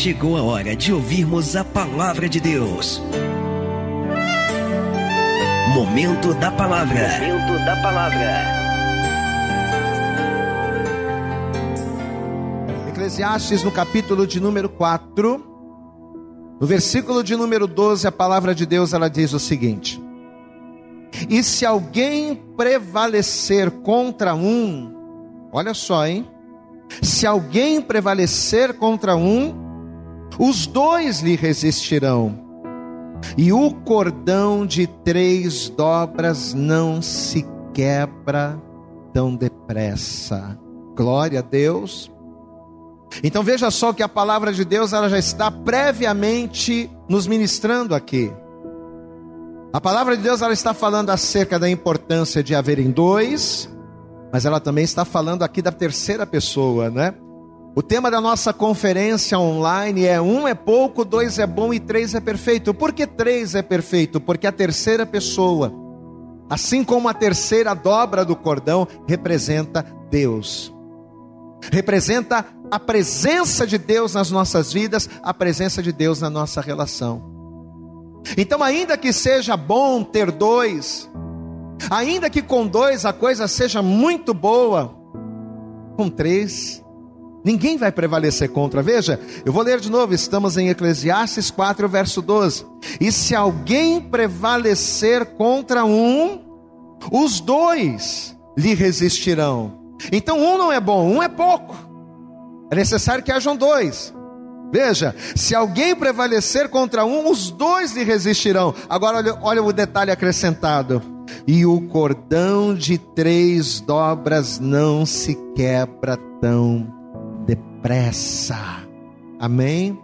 chegou a hora de ouvirmos a palavra de Deus. Momento da palavra. Momento da palavra. Eclesiastes, no capítulo de número 4, no versículo de número 12, a palavra de Deus ela diz o seguinte: E se alguém prevalecer contra um, olha só, hein? Se alguém prevalecer contra um, os dois lhe resistirão. E o cordão de três dobras não se quebra tão depressa. Glória a Deus. Então veja só que a palavra de Deus ela já está previamente nos ministrando aqui. A palavra de Deus ela está falando acerca da importância de haverem dois, mas ela também está falando aqui da terceira pessoa, né? O tema da nossa conferência online é um é pouco, dois é bom e três é perfeito. Por que três é perfeito? Porque a terceira pessoa, assim como a terceira dobra do cordão, representa Deus. Representa a presença de Deus nas nossas vidas, a presença de Deus na nossa relação. Então, ainda que seja bom ter dois, Ainda que com dois a coisa seja muito boa, com três, ninguém vai prevalecer contra. Veja, eu vou ler de novo, estamos em Eclesiastes 4, verso 12. E se alguém prevalecer contra um, os dois lhe resistirão. Então um não é bom, um é pouco. É necessário que hajam dois. Veja, se alguém prevalecer contra um, os dois lhe resistirão. Agora olha, olha o detalhe acrescentado e o cordão de três dobras não se quebra tão depressa. Amém?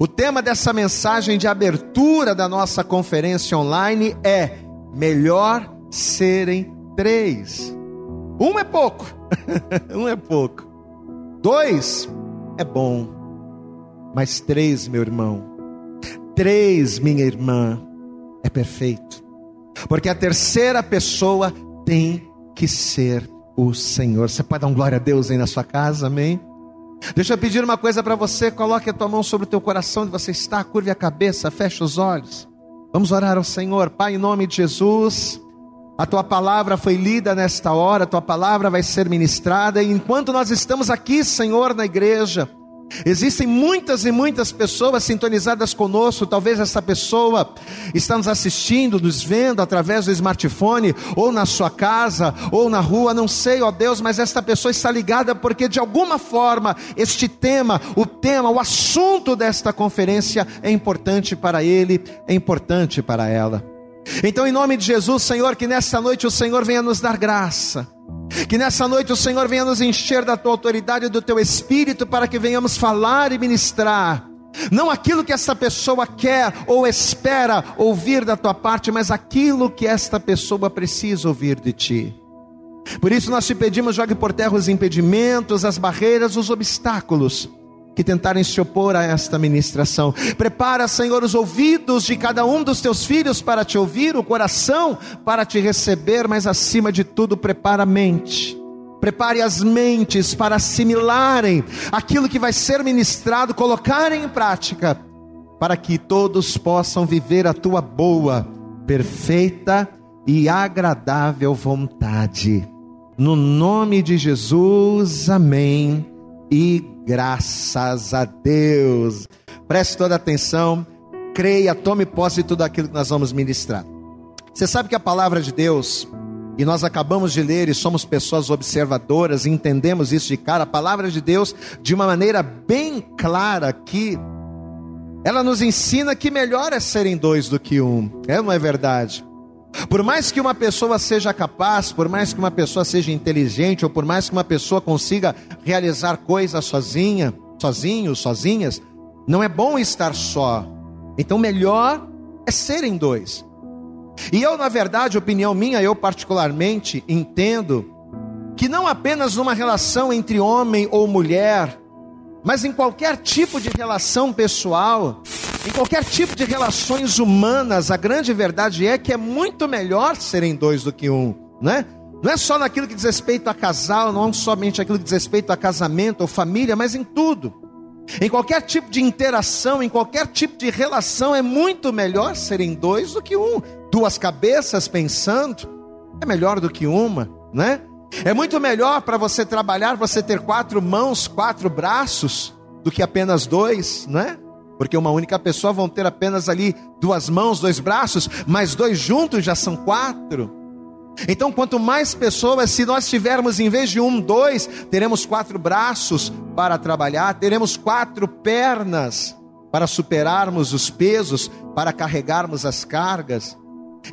O tema dessa mensagem de abertura da nossa conferência online é: melhor serem três. Um é pouco, um é pouco. Dois é bom, mas três, meu irmão, três, minha irmã, é perfeito. Porque a terceira pessoa tem que ser o Senhor. Você pode dar um glória a Deus aí na sua casa, amém? Deixa eu pedir uma coisa para você, coloque a tua mão sobre o teu coração onde você está, curve a cabeça, feche os olhos. Vamos orar ao Senhor, Pai, em nome de Jesus. A tua palavra foi lida nesta hora, a tua palavra vai ser ministrada, e enquanto nós estamos aqui, Senhor, na igreja, Existem muitas e muitas pessoas sintonizadas conosco. Talvez essa pessoa está nos assistindo, nos vendo através do smartphone, ou na sua casa, ou na rua, não sei, ó Deus, mas esta pessoa está ligada porque de alguma forma este tema, o tema, o assunto desta conferência é importante para ele, é importante para ela. Então, em nome de Jesus, Senhor, que nesta noite o Senhor venha nos dar graça que nessa noite o Senhor venha nos encher da tua autoridade e do teu espírito para que venhamos falar e ministrar. Não aquilo que esta pessoa quer ou espera ouvir da tua parte, mas aquilo que esta pessoa precisa ouvir de ti. Por isso nós te pedimos, jogue por terra os impedimentos, as barreiras, os obstáculos que tentarem se opor a esta ministração. Prepara, Senhor, os ouvidos de cada um dos teus filhos para te ouvir, o coração para te receber, mas acima de tudo, prepara a mente. Prepare as mentes para assimilarem aquilo que vai ser ministrado, colocarem em prática, para que todos possam viver a tua boa, perfeita e agradável vontade. No nome de Jesus, amém e graças a Deus. Preste toda atenção, creia, tome posse de tudo aquilo que nós vamos ministrar. Você sabe que a palavra de Deus, e nós acabamos de ler e somos pessoas observadoras, entendemos isso de cara, a palavra de Deus, de uma maneira bem clara aqui, ela nos ensina que melhor é serem dois do que um, é não é verdade? Por mais que uma pessoa seja capaz, por mais que uma pessoa seja inteligente, ou por mais que uma pessoa consiga realizar coisas sozinha, sozinho, sozinhas, não é bom estar só. Então, melhor é serem dois. E eu, na verdade, opinião minha, eu particularmente entendo que não apenas numa relação entre homem ou mulher, mas em qualquer tipo de relação pessoal, em qualquer tipo de relações humanas, a grande verdade é que é muito melhor serem dois do que um, né? Não é só naquilo que diz respeito a casal, não somente aquilo que diz respeito a casamento ou família, mas em tudo. Em qualquer tipo de interação, em qualquer tipo de relação, é muito melhor serem dois do que um. Duas cabeças pensando é melhor do que uma, né? É muito melhor para você trabalhar, você ter quatro mãos, quatro braços, do que apenas dois, né? Porque uma única pessoa vão ter apenas ali duas mãos, dois braços, mas dois juntos já são quatro. Então, quanto mais pessoas, se nós tivermos em vez de um, dois, teremos quatro braços para trabalhar, teremos quatro pernas para superarmos os pesos, para carregarmos as cargas.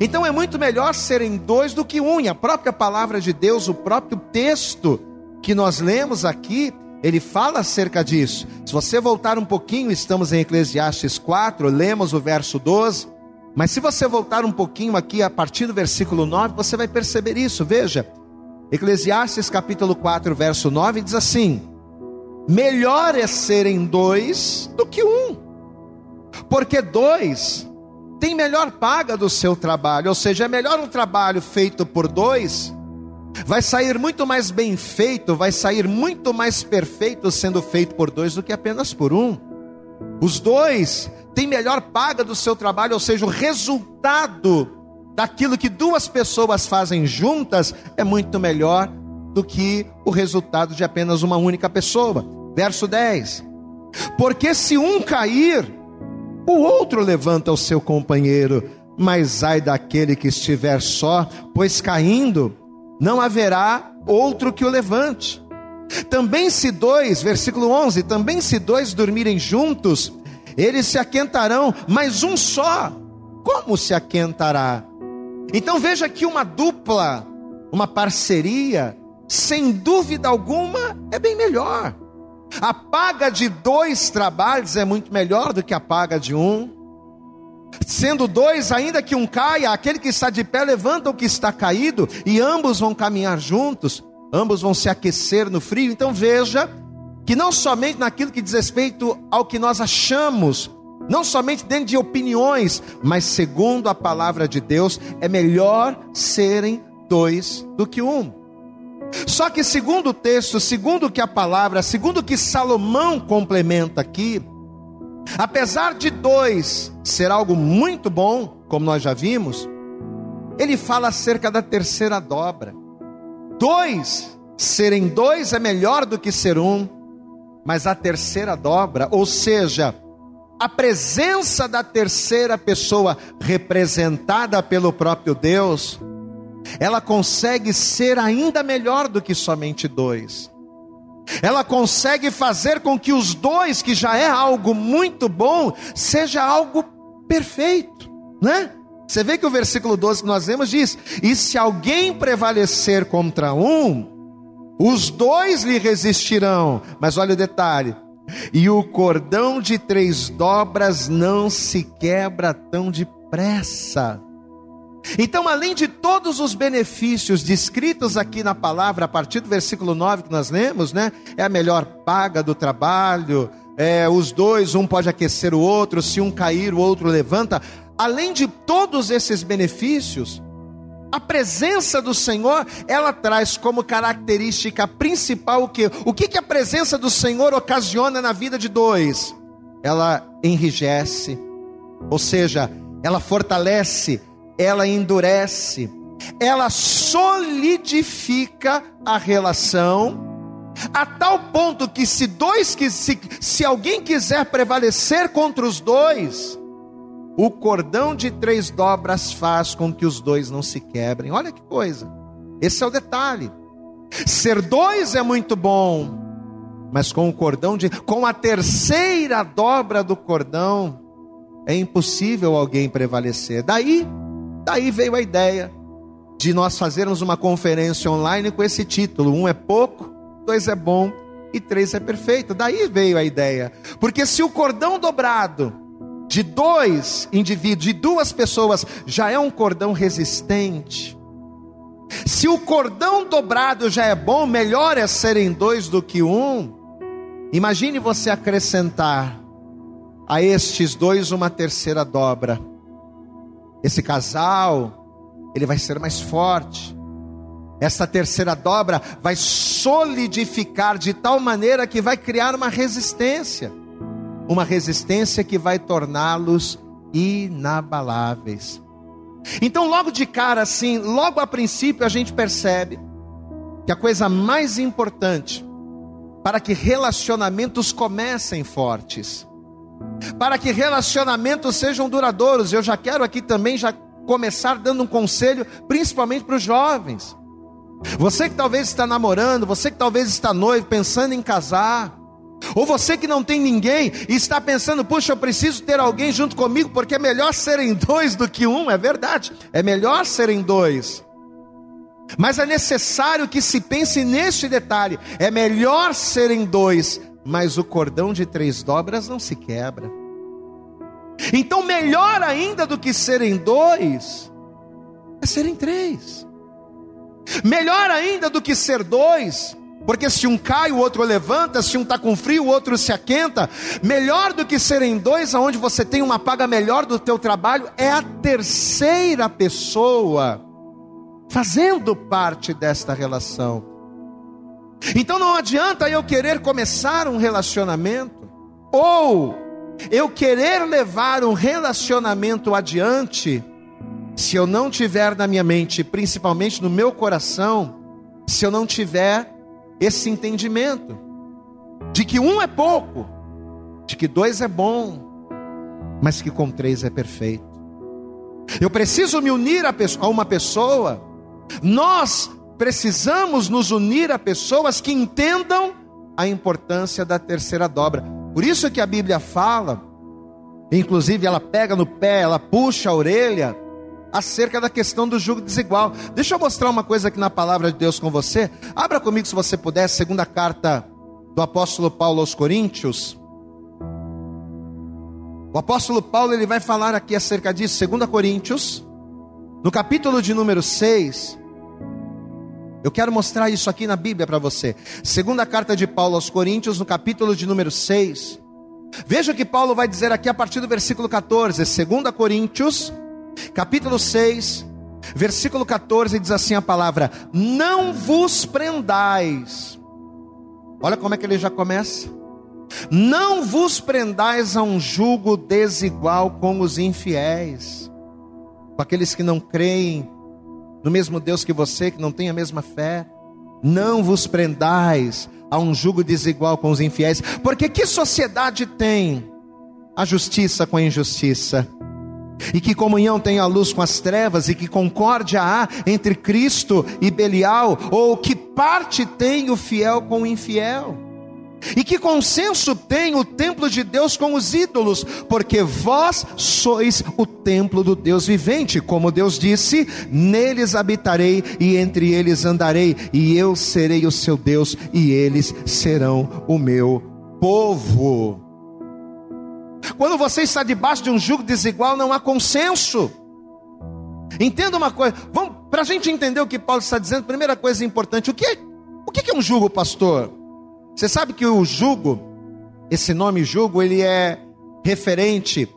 Então é muito melhor serem dois do que um. E a própria palavra de Deus, o próprio texto que nós lemos aqui, ele fala acerca disso. Se você voltar um pouquinho, estamos em Eclesiastes 4, lemos o verso 12. Mas se você voltar um pouquinho aqui, a partir do versículo 9, você vai perceber isso. Veja, Eclesiastes capítulo 4, verso 9 diz assim: Melhor é serem dois do que um, porque dois tem melhor paga do seu trabalho, ou seja, é melhor um trabalho feito por dois, vai sair muito mais bem feito, vai sair muito mais perfeito sendo feito por dois do que apenas por um. Os dois têm melhor paga do seu trabalho, ou seja, o resultado daquilo que duas pessoas fazem juntas é muito melhor do que o resultado de apenas uma única pessoa. Verso 10: Porque se um cair, o outro levanta o seu companheiro, mas ai daquele que estiver só, pois caindo, não haverá outro que o levante. Também se dois, versículo 11, também se dois dormirem juntos, eles se aquentarão, mas um só, como se aquentará? Então veja que uma dupla, uma parceria, sem dúvida alguma, é bem melhor. A paga de dois trabalhos é muito melhor do que a paga de um. Sendo dois, ainda que um caia, aquele que está de pé levanta o que está caído, e ambos vão caminhar juntos, ambos vão se aquecer no frio. Então veja que não somente naquilo que diz respeito ao que nós achamos, não somente dentro de opiniões, mas segundo a palavra de Deus, é melhor serem dois do que um. Só que, segundo o texto, segundo que a palavra, segundo que Salomão complementa aqui, apesar de dois ser algo muito bom, como nós já vimos, ele fala acerca da terceira dobra. Dois, serem dois é melhor do que ser um, mas a terceira dobra, ou seja, a presença da terceira pessoa representada pelo próprio Deus, ela consegue ser ainda melhor do que somente dois. Ela consegue fazer com que os dois, que já é algo muito bom, seja algo perfeito, né? Você vê que o versículo 12 que nós lemos diz: E se alguém prevalecer contra um, os dois lhe resistirão. Mas olha o detalhe: e o cordão de três dobras não se quebra tão depressa. Então, além de todos os benefícios descritos aqui na palavra, a partir do versículo 9 que nós lemos, né? É a melhor paga do trabalho, é, os dois, um pode aquecer o outro, se um cair, o outro levanta. Além de todos esses benefícios, a presença do Senhor, ela traz como característica principal o que? O que, que a presença do Senhor ocasiona na vida de dois? Ela enrijece, ou seja, ela fortalece ela endurece, ela solidifica a relação a tal ponto que se dois que se, se alguém quiser prevalecer contra os dois, o cordão de três dobras faz com que os dois não se quebrem. Olha que coisa. Esse é o detalhe. Ser dois é muito bom, mas com o cordão de com a terceira dobra do cordão é impossível alguém prevalecer. Daí Daí veio a ideia de nós fazermos uma conferência online com esse título: um é pouco, dois é bom e três é perfeito. Daí veio a ideia, porque se o cordão dobrado de dois indivíduos, de duas pessoas, já é um cordão resistente. Se o cordão dobrado já é bom, melhor é serem dois do que um. Imagine você acrescentar a estes dois uma terceira dobra esse casal, ele vai ser mais forte. Essa terceira dobra vai solidificar de tal maneira que vai criar uma resistência. uma resistência que vai torná-los inabaláveis. Então, logo de cara, assim, logo a princípio, a gente percebe que a coisa mais importante para que relacionamentos comecem fortes, para que relacionamentos sejam duradouros, eu já quero aqui também já começar dando um conselho, principalmente para os jovens. Você que talvez está namorando, você que talvez está noivo, pensando em casar, ou você que não tem ninguém e está pensando, puxa, eu preciso ter alguém junto comigo, porque é melhor serem dois do que um, é verdade, é melhor serem dois. Mas é necessário que se pense neste detalhe: é melhor serem dois, mas o cordão de três dobras não se quebra. Então, melhor ainda do que serem dois, é serem três. Melhor ainda do que ser dois, porque se um cai, o outro levanta, se um está com frio, o outro se aquenta. Melhor do que serem dois, aonde você tem uma paga melhor do teu trabalho, é a terceira pessoa fazendo parte desta relação. Então não adianta eu querer começar um relacionamento, ou eu querer levar um relacionamento adiante, se eu não tiver na minha mente, principalmente no meu coração, se eu não tiver esse entendimento de que um é pouco, de que dois é bom, mas que com três é perfeito. Eu preciso me unir a uma pessoa, nós precisamos nos unir a pessoas que entendam a importância da terceira dobra. Por isso que a Bíblia fala, inclusive ela pega no pé, ela puxa a orelha, acerca da questão do jugo desigual. Deixa eu mostrar uma coisa aqui na palavra de Deus com você. Abra comigo, se você puder, segunda carta do apóstolo Paulo aos Coríntios. O apóstolo Paulo ele vai falar aqui acerca disso, 2 Coríntios, no capítulo de número 6. Eu quero mostrar isso aqui na Bíblia para você. Segunda carta de Paulo aos Coríntios, no capítulo de número 6. Veja o que Paulo vai dizer aqui a partir do versículo 14, 2 Coríntios, capítulo 6, versículo 14, diz assim a palavra: Não vos prendais. Olha como é que ele já começa. Não vos prendais a um jugo desigual com os infiéis, com aqueles que não creem no mesmo Deus que você, que não tem a mesma fé. Não vos prendais a um jugo desigual com os infiéis, porque que sociedade tem a justiça com a injustiça? E que comunhão tem a luz com as trevas, e que concórdia há entre Cristo e Belial, ou que parte tem o fiel com o infiel? E que consenso tem o templo de Deus com os ídolos? Porque vós sois o templo do Deus vivente, como Deus disse: neles habitarei e entre eles andarei, e eu serei o seu Deus, e eles serão o meu povo. Quando você está debaixo de um jugo desigual, não há consenso. Entenda uma coisa, vamos para a gente entender o que Paulo está dizendo. Primeira coisa importante: o que é, o que é um jugo, pastor? Você sabe que o jugo, esse nome jugo, ele é referente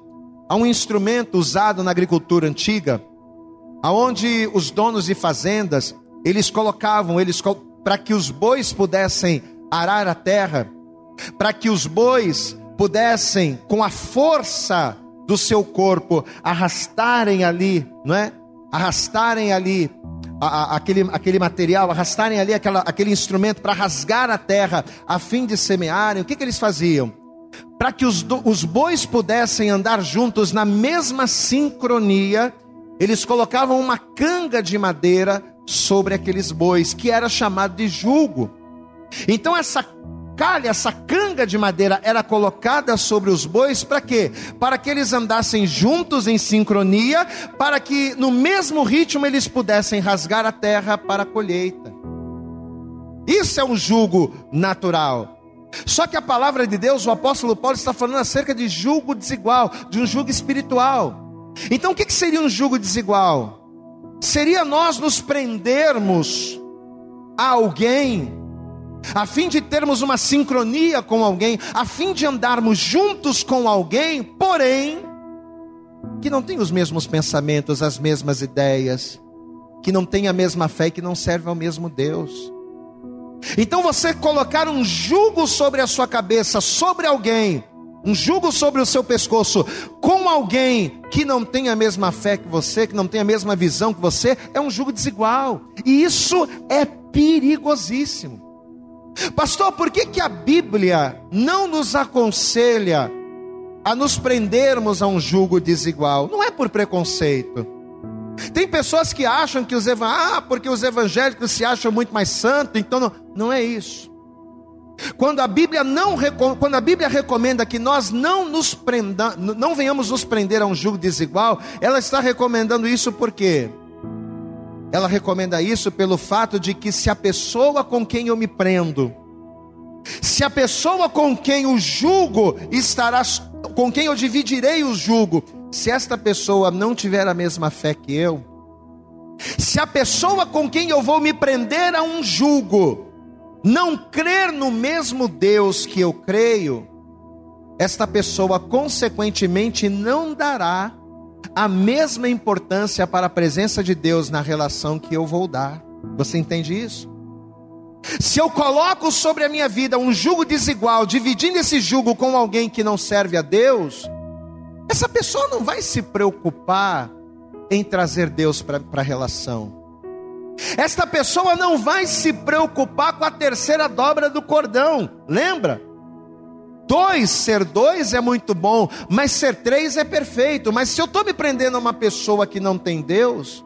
a um instrumento usado na agricultura antiga, aonde os donos de fazendas eles colocavam eles para que os bois pudessem arar a terra, para que os bois pudessem, com a força do seu corpo, arrastarem ali, não é? Arrastarem ali a, a, aquele, aquele material, arrastarem ali aquela, aquele instrumento para rasgar a terra, a fim de semearem. O que, que eles faziam? Para que os, os bois pudessem andar juntos na mesma sincronia, eles colocavam uma canga de madeira sobre aqueles bois, que era chamado de julgo. Então, essa calha, essa canga de madeira era colocada sobre os bois para quê? Para que eles andassem juntos em sincronia, para que no mesmo ritmo eles pudessem rasgar a terra para a colheita. Isso é um jugo natural. Só que a palavra de Deus, o apóstolo Paulo está falando acerca de jugo desigual, de um jugo espiritual. Então o que seria um jugo desigual? Seria nós nos prendermos a alguém a fim de termos uma sincronia com alguém, a fim de andarmos juntos com alguém, porém, que não tem os mesmos pensamentos, as mesmas ideias, que não tem a mesma fé que não serve ao mesmo Deus. Então você colocar um jugo sobre a sua cabeça, sobre alguém, um jugo sobre o seu pescoço com alguém que não tem a mesma fé que você, que não tem a mesma visão que você, é um jugo desigual. E isso é perigosíssimo. Pastor, por que, que a Bíblia não nos aconselha a nos prendermos a um jugo desigual? Não é por preconceito. Tem pessoas que acham que os evangélicos, ah, porque os evangélicos se acham muito mais santos, então não, não é isso. Quando a Bíblia não quando a Bíblia recomenda que nós não nos prenda, não venhamos nos prender a um jugo desigual, ela está recomendando isso por quê? Ela recomenda isso pelo fato de que se a pessoa com quem eu me prendo, se a pessoa com quem o jugo estará, com quem eu dividirei o jugo, se esta pessoa não tiver a mesma fé que eu, se a pessoa com quem eu vou me prender a um jugo, não crer no mesmo Deus que eu creio, esta pessoa consequentemente não dará a mesma importância para a presença de Deus na relação que eu vou dar. Você entende isso? Se eu coloco sobre a minha vida um jugo desigual, dividindo esse jugo com alguém que não serve a Deus, essa pessoa não vai se preocupar em trazer Deus para a relação. Esta pessoa não vai se preocupar com a terceira dobra do cordão, lembra? Dois, ser dois é muito bom, mas ser três é perfeito. Mas se eu estou me prendendo a uma pessoa que não tem Deus,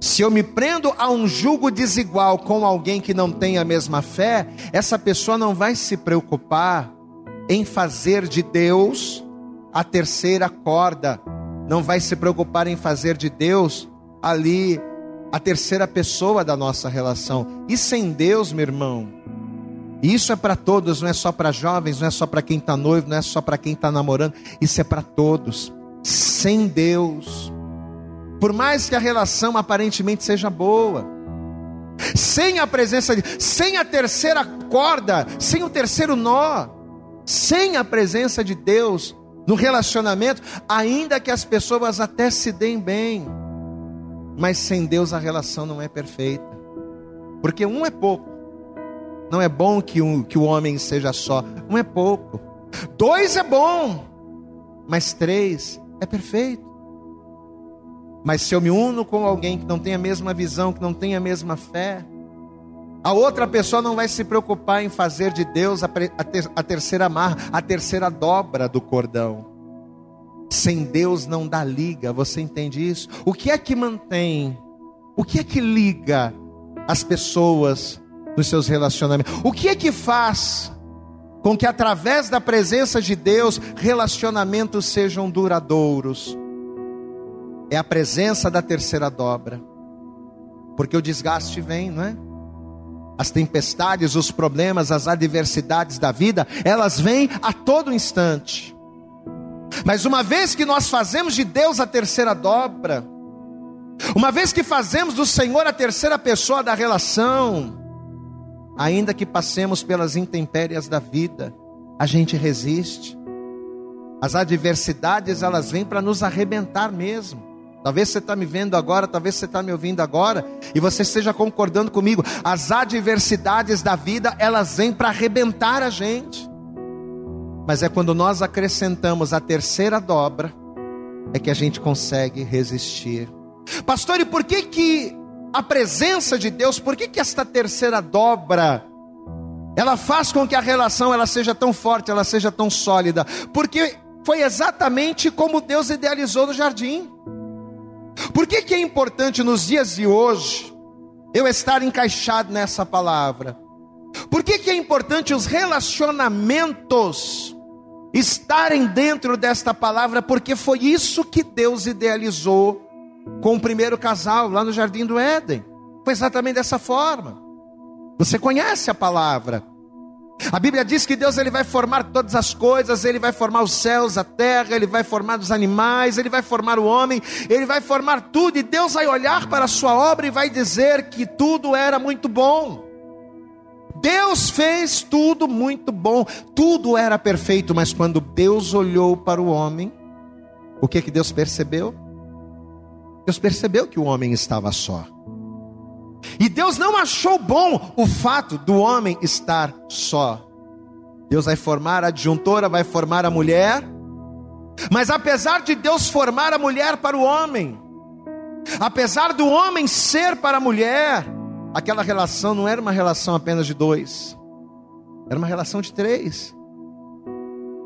se eu me prendo a um jugo desigual com alguém que não tem a mesma fé, essa pessoa não vai se preocupar em fazer de Deus a terceira corda, não vai se preocupar em fazer de Deus ali a terceira pessoa da nossa relação. E sem Deus, meu irmão, isso é para todos, não é só para jovens, não é só para quem está noivo, não é só para quem está namorando, isso é para todos. Sem Deus, por mais que a relação aparentemente seja boa, sem a presença de, sem a terceira corda, sem o terceiro nó, sem a presença de Deus no relacionamento, ainda que as pessoas até se deem bem, mas sem Deus a relação não é perfeita. Porque um é pouco. Não é bom que, um, que o homem seja só. Um é pouco. Dois é bom. Mas três é perfeito. Mas se eu me uno com alguém que não tem a mesma visão, que não tem a mesma fé, a outra pessoa não vai se preocupar em fazer de Deus a, ter, a terceira amarra, a terceira dobra do cordão. Sem Deus não dá liga, você entende isso? O que é que mantém? O que é que liga as pessoas nos seus relacionamentos? O que é que faz com que através da presença de Deus relacionamentos sejam duradouros? É a presença da terceira dobra. Porque o desgaste vem, não é? As tempestades, os problemas, as adversidades da vida, elas vêm a todo instante. Mas uma vez que nós fazemos de Deus a terceira dobra, uma vez que fazemos do Senhor a terceira pessoa da relação, ainda que passemos pelas intempéries da vida, a gente resiste. As adversidades elas vêm para nos arrebentar mesmo. Talvez você está me vendo agora, talvez você está me ouvindo agora, e você esteja concordando comigo. As adversidades da vida elas vêm para arrebentar a gente mas é quando nós acrescentamos a terceira dobra é que a gente consegue resistir. Pastor, e por que que a presença de Deus, por que que esta terceira dobra ela faz com que a relação ela seja tão forte, ela seja tão sólida? Porque foi exatamente como Deus idealizou no jardim. Por que que é importante nos dias de hoje eu estar encaixado nessa palavra? Por que que é importante os relacionamentos estarem dentro desta palavra, porque foi isso que Deus idealizou com o primeiro casal lá no jardim do Éden. Foi exatamente dessa forma. Você conhece a palavra. A Bíblia diz que Deus ele vai formar todas as coisas, ele vai formar os céus, a terra, ele vai formar os animais, ele vai formar o homem, ele vai formar tudo e Deus vai olhar para a sua obra e vai dizer que tudo era muito bom. Deus fez tudo muito bom, tudo era perfeito, mas quando Deus olhou para o homem, o que que Deus percebeu? Deus percebeu que o homem estava só. E Deus não achou bom o fato do homem estar só. Deus vai formar a adjuntora, vai formar a mulher. Mas apesar de Deus formar a mulher para o homem, apesar do homem ser para a mulher, aquela relação não era uma relação apenas de dois, era uma relação de três.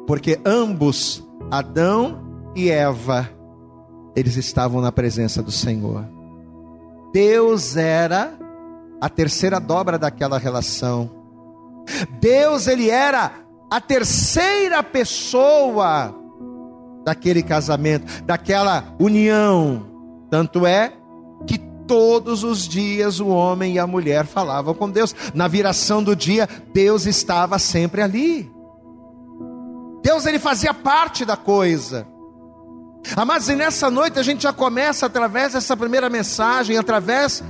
Porque ambos, Adão e Eva, eles estavam na presença do Senhor. Deus era a terceira dobra daquela relação. Deus, ele era a terceira pessoa daquele casamento, daquela união. Tanto é que todos os dias o homem e a mulher falavam com Deus. Na viração do dia, Deus estava sempre ali. Deus ele fazia parte da coisa. Mas e nessa noite a gente já começa através dessa primeira mensagem, através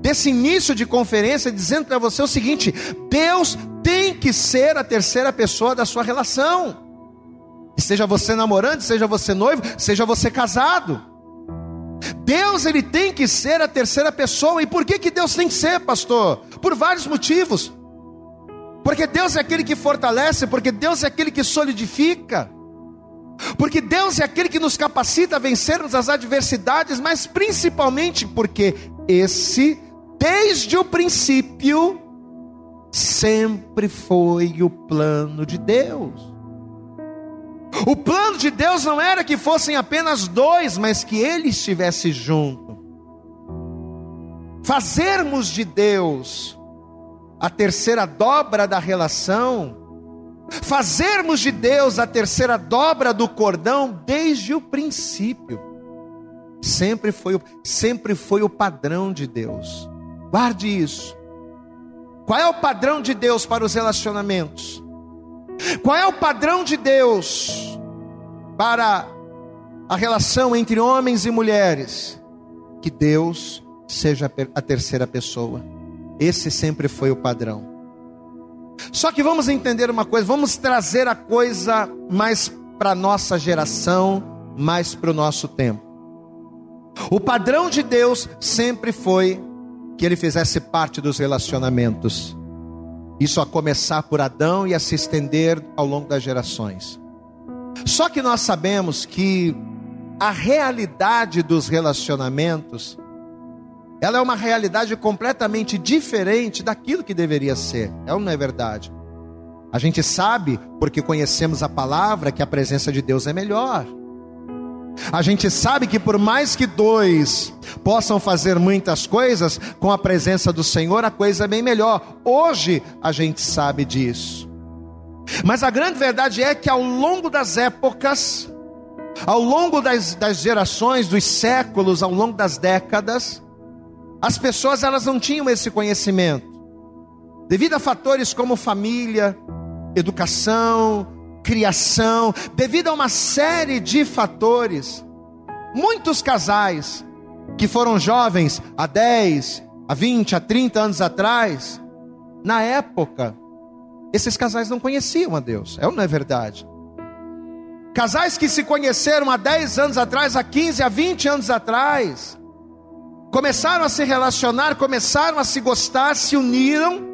desse início de conferência, dizendo para você o seguinte: Deus tem que ser a terceira pessoa da sua relação. Seja você namorando, seja você noivo, seja você casado. Deus ele tem que ser a terceira pessoa. E por que que Deus tem que ser, pastor? Por vários motivos. Porque Deus é aquele que fortalece, porque Deus é aquele que solidifica. Porque Deus é aquele que nos capacita a vencermos as adversidades, mas principalmente porque esse, desde o princípio, sempre foi o plano de Deus. O plano de Deus não era que fossem apenas dois, mas que ele estivesse junto. Fazermos de Deus a terceira dobra da relação, fazermos de Deus a terceira dobra do cordão desde o princípio. Sempre foi, sempre foi o padrão de Deus. Guarde isso. Qual é o padrão de Deus para os relacionamentos? Qual é o padrão de Deus para a relação entre homens e mulheres? Que Deus seja a terceira pessoa. Esse sempre foi o padrão. Só que vamos entender uma coisa, vamos trazer a coisa mais para nossa geração, mais para o nosso tempo. O padrão de Deus sempre foi que ele fizesse parte dos relacionamentos. Isso a começar por Adão e a se estender ao longo das gerações. Só que nós sabemos que a realidade dos relacionamentos, ela é uma realidade completamente diferente daquilo que deveria ser. É ou não é verdade? A gente sabe, porque conhecemos a palavra, que a presença de Deus é melhor. A gente sabe que por mais que dois possam fazer muitas coisas, com a presença do Senhor a coisa é bem melhor. Hoje a gente sabe disso. Mas a grande verdade é que ao longo das épocas, ao longo das, das gerações, dos séculos, ao longo das décadas, as pessoas elas não tinham esse conhecimento. Devido a fatores como família, educação, criação, devido a uma série de fatores, muitos casais que foram jovens há 10, há 20, há 30 anos atrás, na época, esses casais não conheciam a Deus, é ou não é verdade? Casais que se conheceram há 10 anos atrás, há 15, há 20 anos atrás, começaram a se relacionar, começaram a se gostar, se uniram,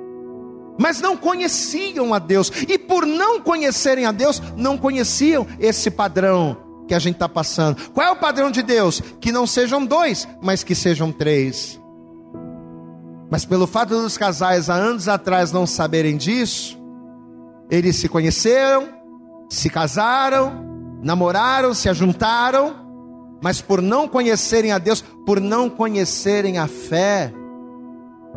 mas não conheciam a Deus, e por não conhecerem a Deus, não conheciam esse padrão que a gente está passando. Qual é o padrão de Deus? Que não sejam dois, mas que sejam três. Mas pelo fato dos casais há anos atrás não saberem disso, eles se conheceram, se casaram, namoraram, se ajuntaram, mas por não conhecerem a Deus, por não conhecerem a fé,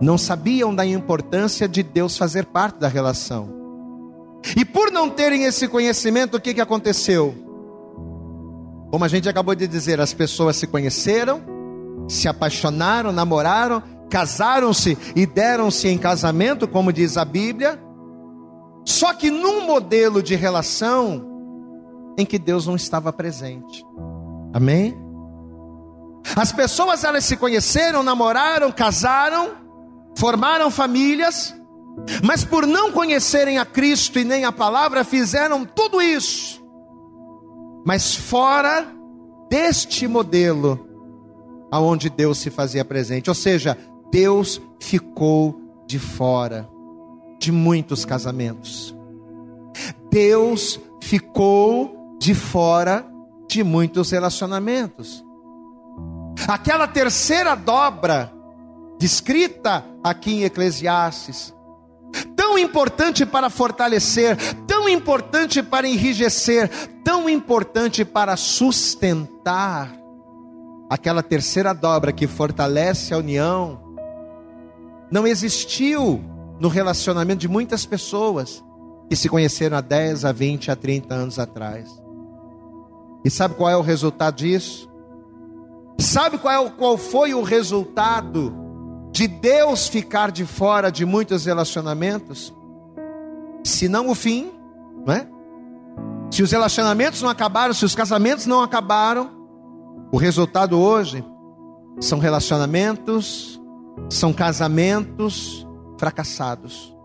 não sabiam da importância de Deus fazer parte da relação. E por não terem esse conhecimento, o que, que aconteceu? Como a gente acabou de dizer, as pessoas se conheceram, se apaixonaram, namoraram, casaram-se e deram-se em casamento, como diz a Bíblia, só que num modelo de relação em que Deus não estava presente. Amém? As pessoas elas se conheceram, namoraram, casaram, formaram famílias, mas por não conhecerem a Cristo e nem a palavra, fizeram tudo isso, mas fora deste modelo aonde Deus se fazia presente, ou seja, Deus ficou de fora de muitos casamentos. Deus ficou de fora de muitos relacionamentos. Aquela terceira dobra, descrita aqui em Eclesiastes, tão importante para fortalecer, tão importante para enrijecer, tão importante para sustentar, aquela terceira dobra que fortalece a união, não existiu no relacionamento de muitas pessoas que se conheceram há 10, a 20, a 30 anos atrás. E sabe qual é o resultado disso? Sabe qual, é, qual foi o resultado de Deus ficar de fora de muitos relacionamentos? Se não o fim, não é? Se os relacionamentos não acabaram, se os casamentos não acabaram, o resultado hoje são relacionamentos, são casamentos fracassados,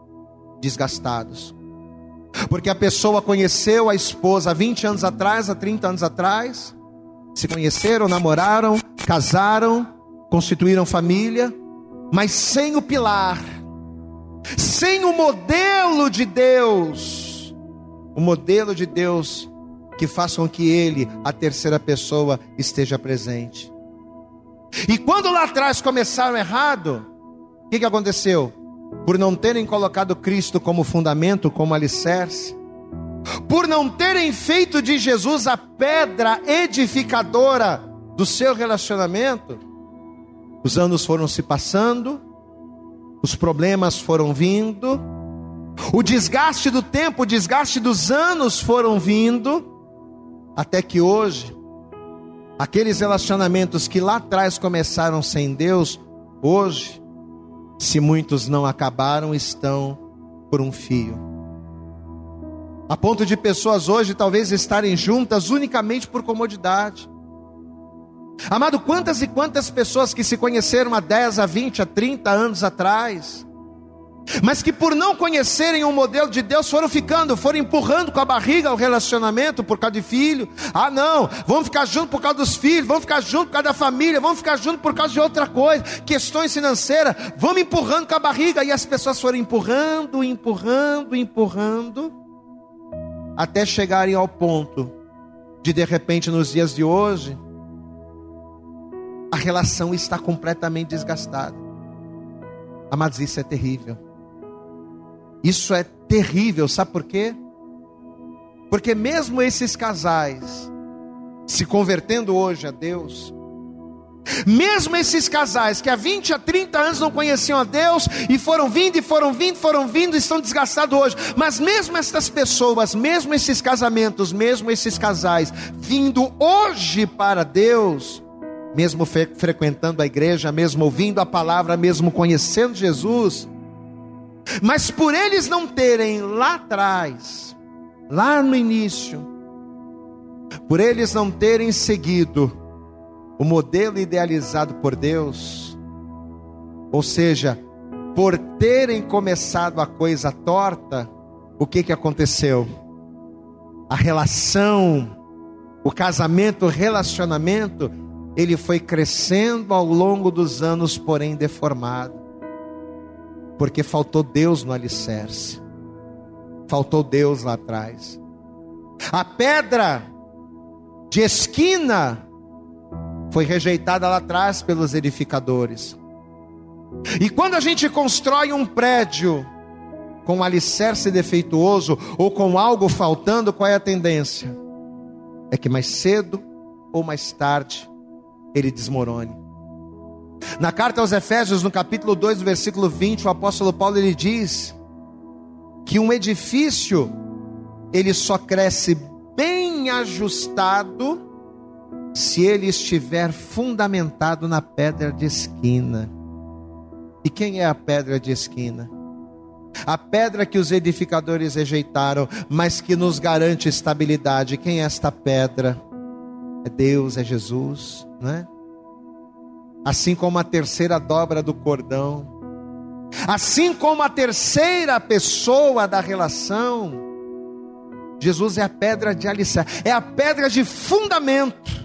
desgastados. Porque a pessoa conheceu a esposa há 20 anos atrás, há 30 anos atrás, se conheceram, namoraram, casaram, constituíram família, mas sem o pilar, sem o modelo de Deus, o modelo de Deus que faça com que ele, a terceira pessoa, esteja presente. E quando lá atrás começaram errado, o que, que aconteceu? Por não terem colocado Cristo como fundamento, como alicerce, por não terem feito de Jesus a pedra edificadora do seu relacionamento, os anos foram se passando, os problemas foram vindo, o desgaste do tempo, o desgaste dos anos foram vindo, até que hoje, aqueles relacionamentos que lá atrás começaram sem Deus, hoje, se muitos não acabaram, estão por um fio. A ponto de pessoas hoje talvez estarem juntas unicamente por comodidade. Amado, quantas e quantas pessoas que se conheceram há 10, a 20, a 30 anos atrás, mas que por não conhecerem o modelo de Deus foram ficando, foram empurrando com a barriga o relacionamento por causa de filho. Ah, não, vamos ficar juntos por causa dos filhos, vamos ficar juntos por causa da família, vamos ficar juntos por causa de outra coisa, questões financeiras, vamos empurrando com a barriga e as pessoas foram empurrando, empurrando, empurrando até chegarem ao ponto de de repente nos dias de hoje a relação está completamente desgastada. Amados, isso é terrível. Isso é terrível, sabe por quê? Porque mesmo esses casais se convertendo hoje a Deus, mesmo esses casais que há 20 a 30 anos não conheciam a Deus e foram vindo e foram vindo, foram vindo e estão desgastados hoje. Mas mesmo essas pessoas, mesmo esses casamentos, mesmo esses casais vindo hoje para Deus, mesmo fre frequentando a igreja, mesmo ouvindo a palavra, mesmo conhecendo Jesus, mas por eles não terem lá atrás, lá no início, por eles não terem seguido o modelo idealizado por Deus, ou seja, por terem começado a coisa torta, o que que aconteceu? A relação, o casamento, o relacionamento, ele foi crescendo ao longo dos anos, porém deformado, porque faltou Deus no alicerce, faltou Deus lá atrás. A pedra de esquina foi rejeitada lá atrás pelos edificadores. E quando a gente constrói um prédio com um alicerce defeituoso ou com algo faltando, qual é a tendência? É que mais cedo ou mais tarde ele desmorone. Na carta aos Efésios, no capítulo 2, versículo 20, o apóstolo Paulo ele diz que um edifício ele só cresce bem ajustado se ele estiver fundamentado na pedra de esquina. E quem é a pedra de esquina? A pedra que os edificadores rejeitaram, mas que nos garante estabilidade. Quem é esta pedra? É Deus, é Jesus, não é? Assim como a terceira dobra do cordão, assim como a terceira pessoa da relação, Jesus é a pedra de alicerce, é a pedra de fundamento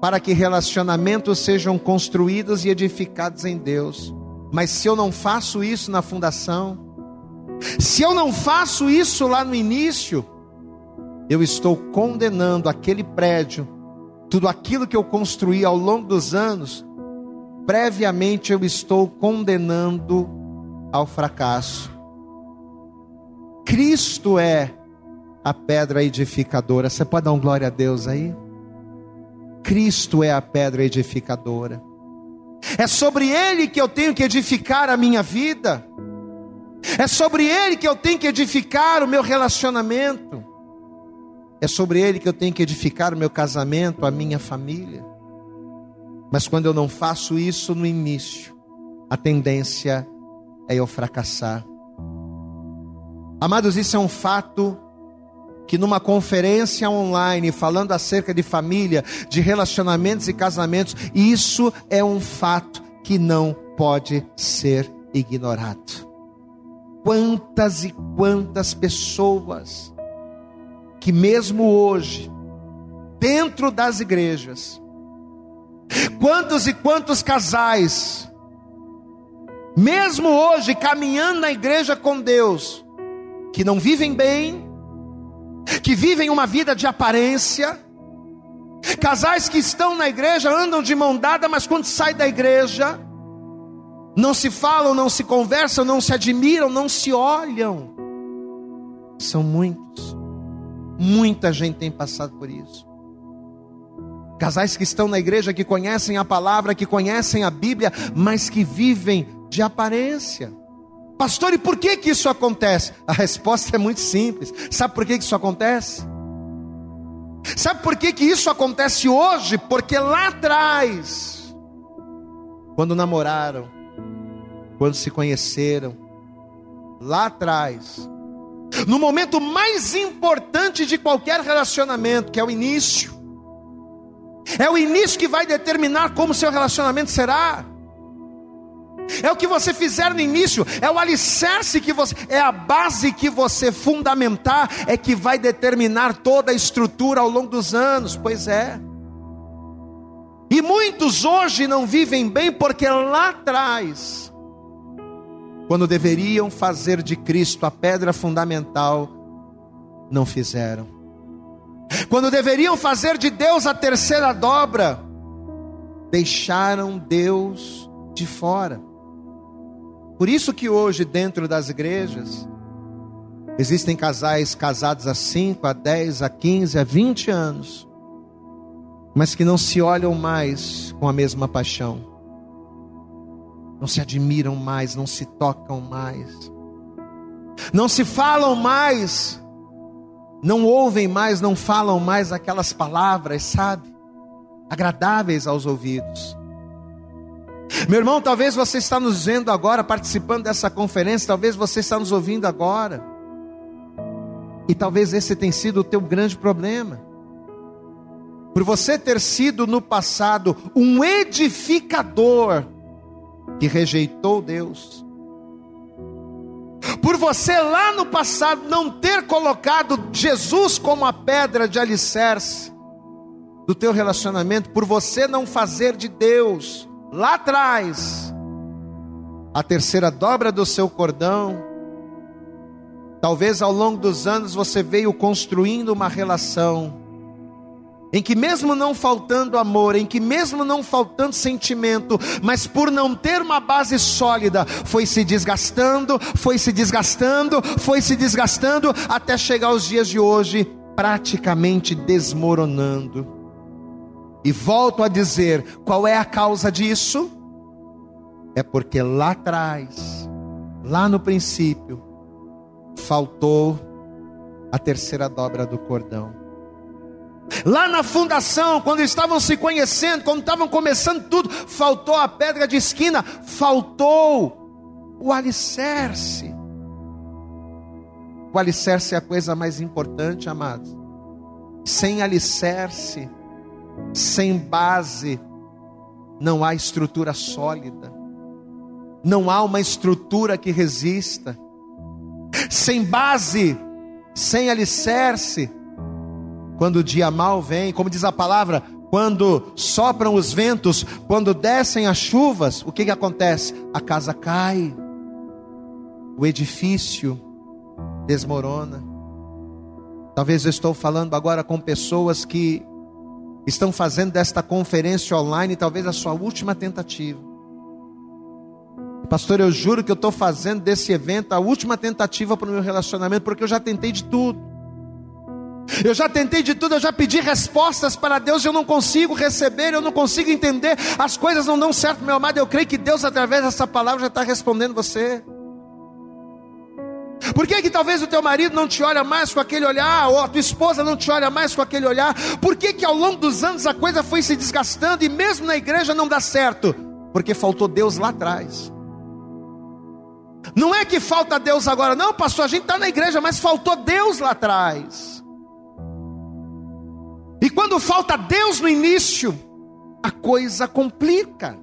para que relacionamentos sejam construídos e edificados em Deus. Mas se eu não faço isso na fundação, Se eu não faço isso lá no início, eu estou condenando aquele prédio, tudo aquilo que eu construí ao longo dos anos, previamente eu estou condenando ao fracasso. Cristo é a pedra edificadora. Você pode dar um glória a Deus aí? Cristo é a pedra edificadora. É sobre Ele que eu tenho que edificar a minha vida. É sobre Ele que eu tenho que edificar o meu relacionamento. É sobre Ele que eu tenho que edificar o meu casamento, a minha família. Mas quando eu não faço isso no início, a tendência é eu fracassar. Amados, isso é um fato que numa conferência online falando acerca de família, de relacionamentos e casamentos, isso é um fato que não pode ser ignorado. Quantas e quantas pessoas que mesmo hoje, dentro das igrejas, quantos e quantos casais, mesmo hoje caminhando na igreja com Deus, que não vivem bem, que vivem uma vida de aparência, casais que estão na igreja, andam de mão dada, mas quando saem da igreja, não se falam, não se conversam, não se admiram, não se olham. São muitos, muita gente tem passado por isso. Casais que estão na igreja, que conhecem a palavra, que conhecem a Bíblia, mas que vivem de aparência. Pastor, e por que que isso acontece? A resposta é muito simples. Sabe por que que isso acontece? Sabe por que que isso acontece hoje? Porque lá atrás, quando namoraram, quando se conheceram, lá atrás, no momento mais importante de qualquer relacionamento, que é o início, é o início que vai determinar como seu relacionamento será é o que você fizer no início, é o alicerce que você, é a base que você fundamentar, é que vai determinar toda a estrutura ao longo dos anos, pois é. E muitos hoje não vivem bem porque lá atrás, quando deveriam fazer de Cristo a pedra fundamental, não fizeram. Quando deveriam fazer de Deus a terceira dobra, deixaram Deus de fora. Por isso que hoje, dentro das igrejas, existem casais casados há 5, a 10, a 15, a 20 anos, mas que não se olham mais com a mesma paixão, não se admiram mais, não se tocam mais, não se falam mais, não ouvem mais, não falam mais aquelas palavras, sabe, agradáveis aos ouvidos. Meu irmão, talvez você está nos vendo agora, participando dessa conferência, talvez você está nos ouvindo agora. E talvez esse tenha sido o teu grande problema. Por você ter sido no passado um edificador que rejeitou Deus. Por você lá no passado não ter colocado Jesus como a pedra de alicerce do teu relacionamento, por você não fazer de Deus lá atrás, a terceira dobra do seu cordão, talvez ao longo dos anos você veio construindo uma relação, em que mesmo não faltando amor, em que mesmo não faltando sentimento, mas por não ter uma base sólida, foi se desgastando, foi se desgastando, foi se desgastando, até chegar aos dias de hoje, praticamente desmoronando. E volto a dizer: qual é a causa disso? É porque lá atrás, lá no princípio, faltou a terceira dobra do cordão. Lá na fundação, quando estavam se conhecendo, quando estavam começando tudo, faltou a pedra de esquina, faltou o alicerce. O alicerce é a coisa mais importante, amados. Sem alicerce, sem base, não há estrutura sólida, não há uma estrutura que resista. Sem base, sem alicerce, quando o dia mal vem, como diz a palavra, quando sopram os ventos, quando descem as chuvas, o que, que acontece? A casa cai, o edifício desmorona. Talvez eu estou falando agora com pessoas que estão fazendo desta conferência online talvez a sua última tentativa. Pastor, eu juro que eu estou fazendo desse evento a última tentativa para o meu relacionamento, porque eu já tentei de tudo. Eu já tentei de tudo, eu já pedi respostas para Deus, eu não consigo receber, eu não consigo entender, as coisas não dão certo, meu amado. Eu creio que Deus, através dessa palavra, já está respondendo você. Por que, que talvez o teu marido não te olha mais com aquele olhar, ou a tua esposa não te olha mais com aquele olhar? Por que, que ao longo dos anos a coisa foi se desgastando e mesmo na igreja não dá certo? Porque faltou Deus lá atrás. Não é que falta Deus agora, não, pastor, a gente está na igreja, mas faltou Deus lá atrás. E quando falta Deus no início, a coisa complica.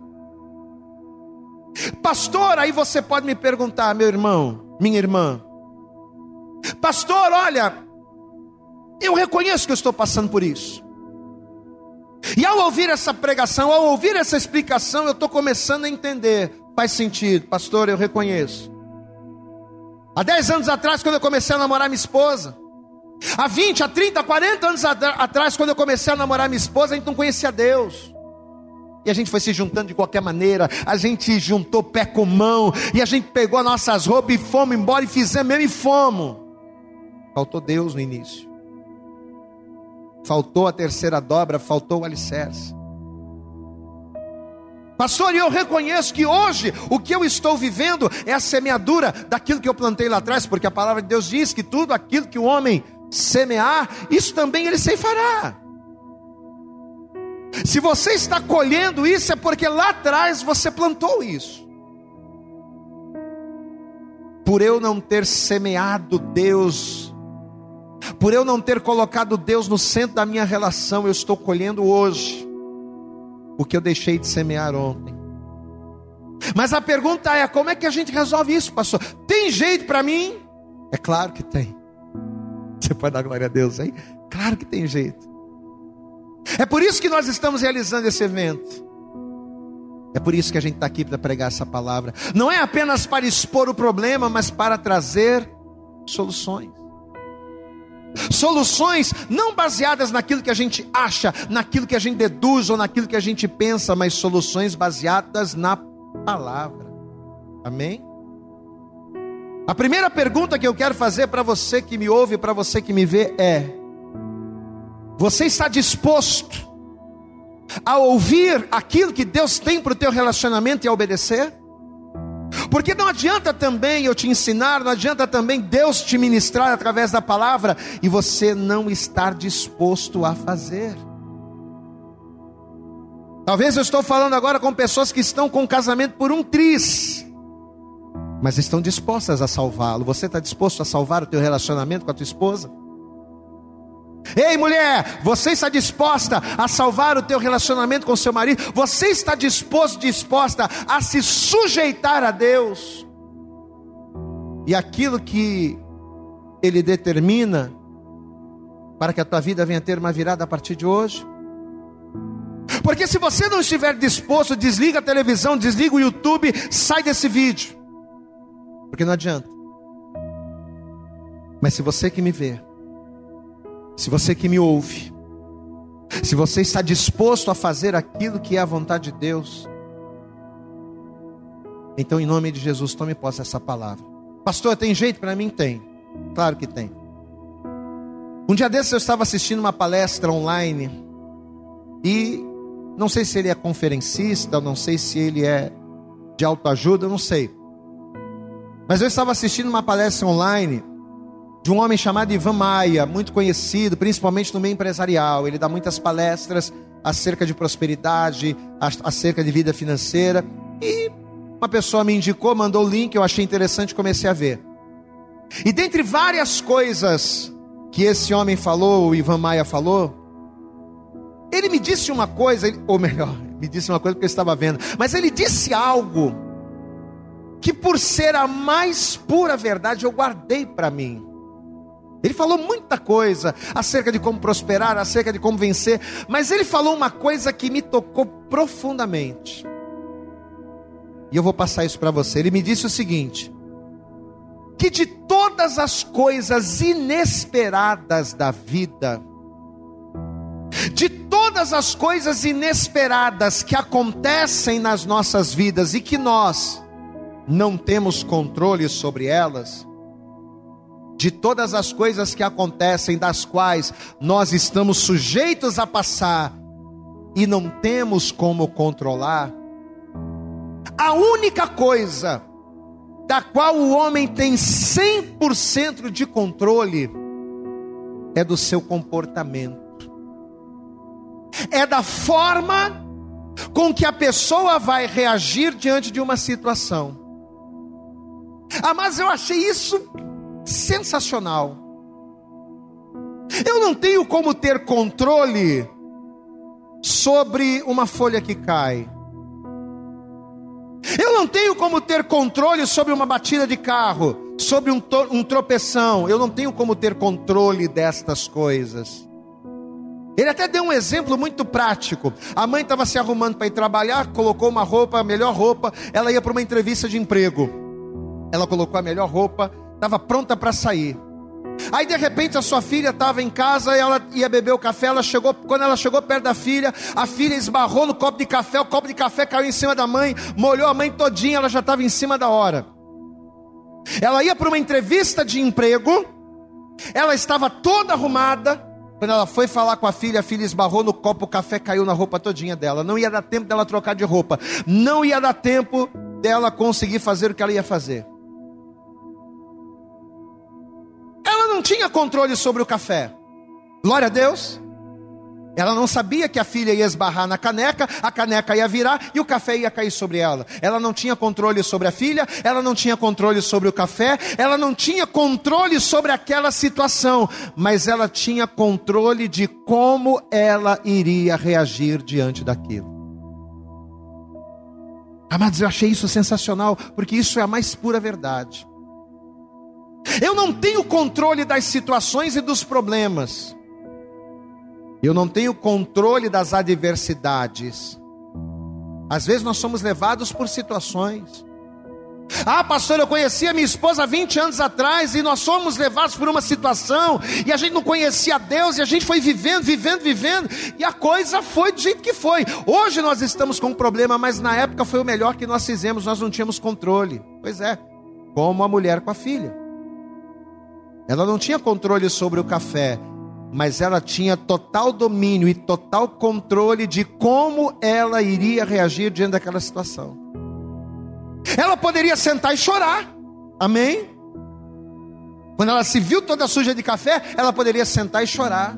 Pastor, aí você pode me perguntar, meu irmão, minha irmã, pastor, olha, eu reconheço que eu estou passando por isso. E ao ouvir essa pregação, ao ouvir essa explicação, eu estou começando a entender. Faz sentido, pastor, eu reconheço. Há 10 anos atrás, quando eu comecei a namorar minha esposa, Há 20, há 30, 40 anos atrás, quando eu comecei a namorar minha esposa, a gente não conhecia Deus. E a gente foi se juntando de qualquer maneira, a gente juntou pé com mão, e a gente pegou as nossas roupas e fomos embora e fizemos mesmo e fomos. Faltou Deus no início. Faltou a terceira dobra, faltou o alicerce. Pastor, eu reconheço que hoje o que eu estou vivendo é a semeadura daquilo que eu plantei lá atrás, porque a palavra de Deus diz que tudo aquilo que o homem semear, isso também ele ceifará. Se você está colhendo isso, é porque lá atrás você plantou isso. Por eu não ter semeado Deus, por eu não ter colocado Deus no centro da minha relação, eu estou colhendo hoje o que eu deixei de semear ontem. Mas a pergunta é: como é que a gente resolve isso, pastor? Tem jeito para mim? É claro que tem. Você pode dar glória a Deus aí? Claro que tem jeito. É por isso que nós estamos realizando esse evento. É por isso que a gente está aqui para pregar essa palavra. Não é apenas para expor o problema, mas para trazer soluções. Soluções não baseadas naquilo que a gente acha, naquilo que a gente deduz ou naquilo que a gente pensa, mas soluções baseadas na palavra. Amém? A primeira pergunta que eu quero fazer para você que me ouve, para você que me vê é: você está disposto a ouvir aquilo que Deus tem para o teu relacionamento e a obedecer? Porque não adianta também eu te ensinar, não adianta também Deus te ministrar através da palavra e você não estar disposto a fazer. Talvez eu estou falando agora com pessoas que estão com casamento por um triz mas estão dispostas a salvá-lo. Você está disposto a salvar o teu relacionamento com a tua esposa? Ei, mulher, você está disposta a salvar o teu relacionamento com o seu marido? Você está disposto, disposta a se sujeitar a Deus? E aquilo que ele determina para que a tua vida venha ter uma virada a partir de hoje? Porque se você não estiver disposto, desliga a televisão, desliga o YouTube, sai desse vídeo. Porque não adianta. Mas se você que me vê, se você que me ouve, se você está disposto a fazer aquilo que é a vontade de Deus, então em nome de Jesus tome posse dessa palavra. Pastor, tem jeito para mim? Tem. Claro que tem. Um dia desses eu estava assistindo uma palestra online e não sei se ele é conferencista, não sei se ele é de autoajuda, não sei. Mas eu estava assistindo uma palestra online de um homem chamado Ivan Maia, muito conhecido, principalmente no meio empresarial. Ele dá muitas palestras acerca de prosperidade, acerca de vida financeira. E uma pessoa me indicou, mandou o link, eu achei interessante, comecei a ver. E dentre várias coisas que esse homem falou, o Ivan Maia falou, ele me disse uma coisa, ou melhor, me disse uma coisa porque eu estava vendo, mas ele disse algo que por ser a mais pura verdade eu guardei para mim. Ele falou muita coisa acerca de como prosperar, acerca de como vencer, mas ele falou uma coisa que me tocou profundamente. E eu vou passar isso para você. Ele me disse o seguinte: que de todas as coisas inesperadas da vida, de todas as coisas inesperadas que acontecem nas nossas vidas e que nós não temos controle sobre elas, de todas as coisas que acontecem, das quais nós estamos sujeitos a passar e não temos como controlar, a única coisa da qual o homem tem 100% de controle é do seu comportamento, é da forma com que a pessoa vai reagir diante de uma situação. Ah, mas eu achei isso sensacional. Eu não tenho como ter controle sobre uma folha que cai. Eu não tenho como ter controle sobre uma batida de carro, sobre um, um tropeção. Eu não tenho como ter controle destas coisas. Ele até deu um exemplo muito prático. A mãe estava se arrumando para ir trabalhar, colocou uma roupa, a melhor roupa. Ela ia para uma entrevista de emprego. Ela colocou a melhor roupa, estava pronta para sair. Aí de repente a sua filha estava em casa e ela ia beber o café. Ela chegou, quando ela chegou perto da filha, a filha esbarrou no copo de café. O copo de café caiu em cima da mãe, molhou a mãe todinha. Ela já estava em cima da hora. Ela ia para uma entrevista de emprego. Ela estava toda arrumada. Quando ela foi falar com a filha, a filha esbarrou no copo, o café caiu na roupa todinha dela. Não ia dar tempo dela trocar de roupa. Não ia dar tempo dela conseguir fazer o que ela ia fazer. Tinha controle sobre o café. Glória a Deus. Ela não sabia que a filha ia esbarrar na caneca, a caneca ia virar e o café ia cair sobre ela. Ela não tinha controle sobre a filha, ela não tinha controle sobre o café, ela não tinha controle sobre aquela situação, mas ela tinha controle de como ela iria reagir diante daquilo. Amados, eu achei isso sensacional, porque isso é a mais pura verdade. Eu não tenho controle das situações e dos problemas. Eu não tenho controle das adversidades. Às vezes nós somos levados por situações. Ah, pastor, eu conheci a minha esposa há 20 anos atrás e nós fomos levados por uma situação e a gente não conhecia Deus e a gente foi vivendo, vivendo, vivendo e a coisa foi do jeito que foi. Hoje nós estamos com um problema, mas na época foi o melhor que nós fizemos, nós não tínhamos controle. Pois é, como a mulher com a filha. Ela não tinha controle sobre o café, mas ela tinha total domínio e total controle de como ela iria reagir diante daquela situação. Ela poderia sentar e chorar, amém? Quando ela se viu toda suja de café, ela poderia sentar e chorar.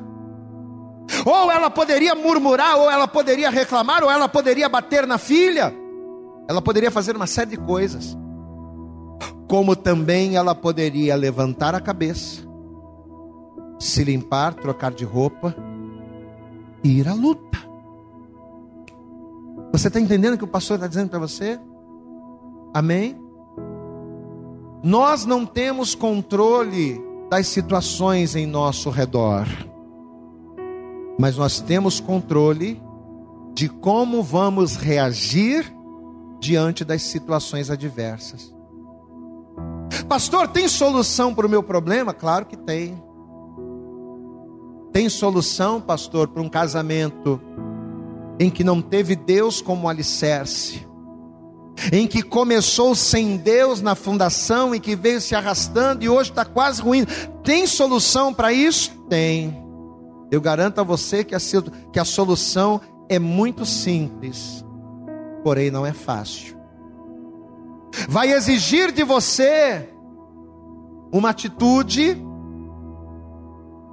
Ou ela poderia murmurar, ou ela poderia reclamar, ou ela poderia bater na filha. Ela poderia fazer uma série de coisas. Como também ela poderia levantar a cabeça se limpar, trocar de roupa e ir à luta. Você está entendendo o que o pastor está dizendo para você? Amém? Nós não temos controle das situações em nosso redor, mas nós temos controle de como vamos reagir diante das situações adversas. Pastor, tem solução para o meu problema? Claro que tem. Tem solução, pastor, para um casamento em que não teve Deus como alicerce, em que começou sem Deus na fundação e que veio se arrastando e hoje está quase ruim. Tem solução para isso? Tem. Eu garanto a você que a, que a solução é muito simples, porém não é fácil. Vai exigir de você uma atitude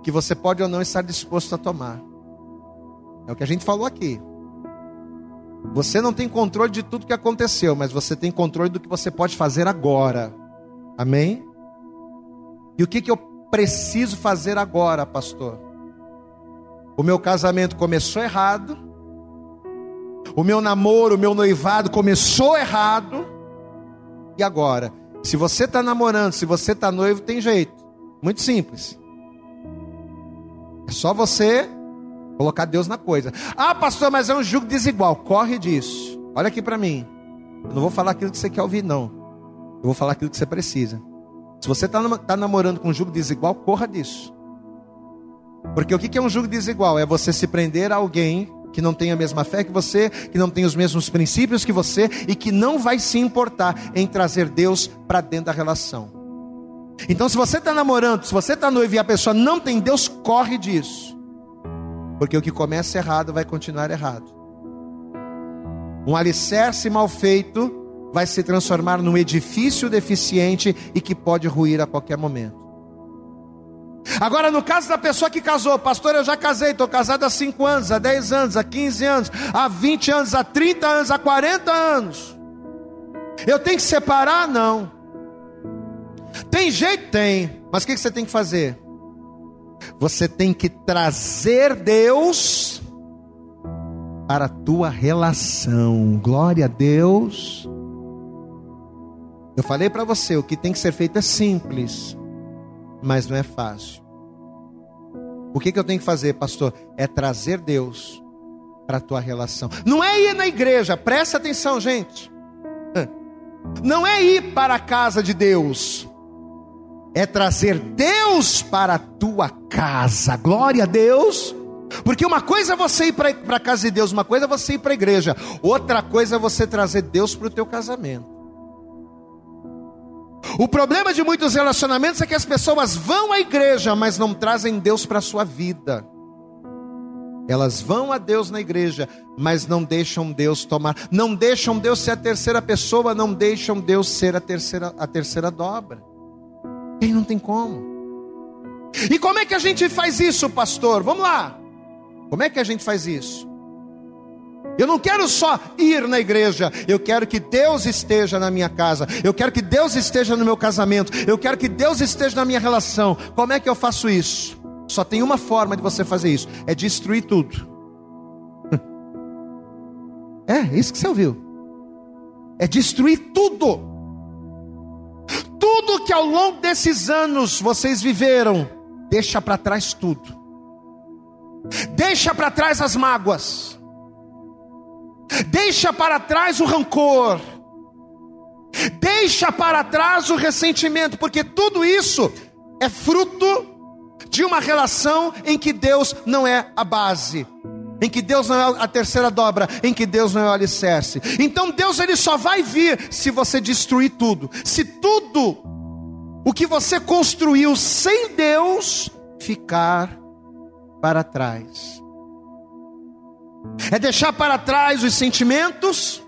que você pode ou não estar disposto a tomar. É o que a gente falou aqui. Você não tem controle de tudo que aconteceu, mas você tem controle do que você pode fazer agora. Amém? E o que, que eu preciso fazer agora, pastor? O meu casamento começou errado. O meu namoro, o meu noivado começou errado. E agora? Se você está namorando, se você está noivo, tem jeito. Muito simples. É só você colocar Deus na coisa. Ah, pastor, mas é um jugo desigual. Corre disso. Olha aqui para mim. Eu não vou falar aquilo que você quer ouvir, não. Eu vou falar aquilo que você precisa. Se você está tá namorando com um jugo desigual, corra disso. Porque o que é um jugo desigual? É você se prender a alguém que não tem a mesma fé que você, que não tem os mesmos princípios que você e que não vai se importar em trazer Deus para dentro da relação. Então, se você está namorando, se você está noivo e a pessoa não tem Deus, corre disso. Porque o que começa errado vai continuar errado. Um alicerce mal feito vai se transformar num edifício deficiente e que pode ruir a qualquer momento. Agora, no caso da pessoa que casou, pastor, eu já casei, estou casado há 5 anos, há 10 anos, há 15 anos, há 20 anos, há 30 anos, há 40 anos. Eu tenho que separar? Não. Tem jeito? Tem. Mas o que você tem que fazer? Você tem que trazer Deus para a tua relação. Glória a Deus. Eu falei para você, o que tem que ser feito é simples, mas não é fácil. O que, que eu tenho que fazer, pastor? É trazer Deus para a tua relação. Não é ir na igreja, presta atenção, gente. Não é ir para a casa de Deus, é trazer Deus para a tua casa. Glória a Deus. Porque uma coisa é você ir para a casa de Deus, uma coisa é você ir para a igreja, outra coisa é você trazer Deus para o teu casamento. O problema de muitos relacionamentos é que as pessoas vão à igreja, mas não trazem Deus para a sua vida. Elas vão a Deus na igreja, mas não deixam Deus tomar, não deixam Deus ser a terceira pessoa, não deixam Deus ser a terceira, a terceira dobra. E não tem como. E como é que a gente faz isso, pastor? Vamos lá. Como é que a gente faz isso? Eu não quero só ir na igreja, eu quero que Deus esteja na minha casa, eu quero que Deus esteja no meu casamento, eu quero que Deus esteja na minha relação. Como é que eu faço isso? Só tem uma forma de você fazer isso: é destruir tudo. É, isso que você ouviu. É destruir tudo. Tudo que ao longo desses anos vocês viveram, deixa para trás tudo. Deixa para trás as mágoas Deixa para trás o rancor. Deixa para trás o ressentimento, porque tudo isso é fruto de uma relação em que Deus não é a base, em que Deus não é a terceira dobra, em que Deus não é o alicerce. Então Deus ele só vai vir se você destruir tudo. Se tudo o que você construiu sem Deus ficar para trás é deixar para trás os sentimentos,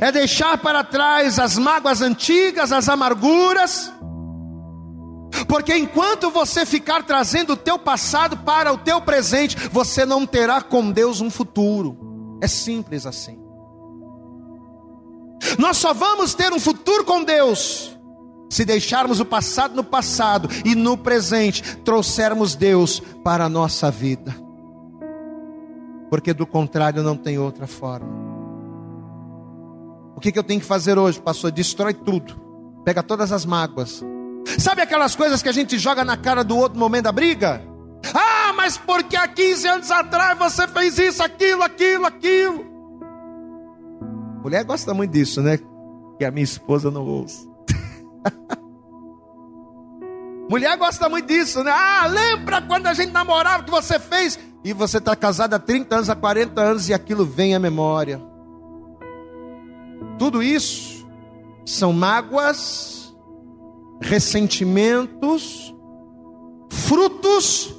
é deixar para trás as mágoas antigas, as amarguras, porque enquanto você ficar trazendo o teu passado para o teu presente, você não terá com Deus um futuro. É simples assim. Nós só vamos ter um futuro com Deus se deixarmos o passado no passado e no presente trouxermos Deus para a nossa vida porque do contrário não tem outra forma. O que, que eu tenho que fazer hoje, pastor? Destrói tudo, pega todas as mágoas. Sabe aquelas coisas que a gente joga na cara do outro no momento da briga? Ah, mas porque há 15 anos atrás você fez isso, aquilo, aquilo, aquilo. Mulher gosta muito disso, né? Que a minha esposa não ouça. Mulher gosta muito disso, né? Ah, lembra quando a gente namorava que você fez? E você está casado há 30 anos, há 40 anos, e aquilo vem à memória. Tudo isso são mágoas, ressentimentos, frutos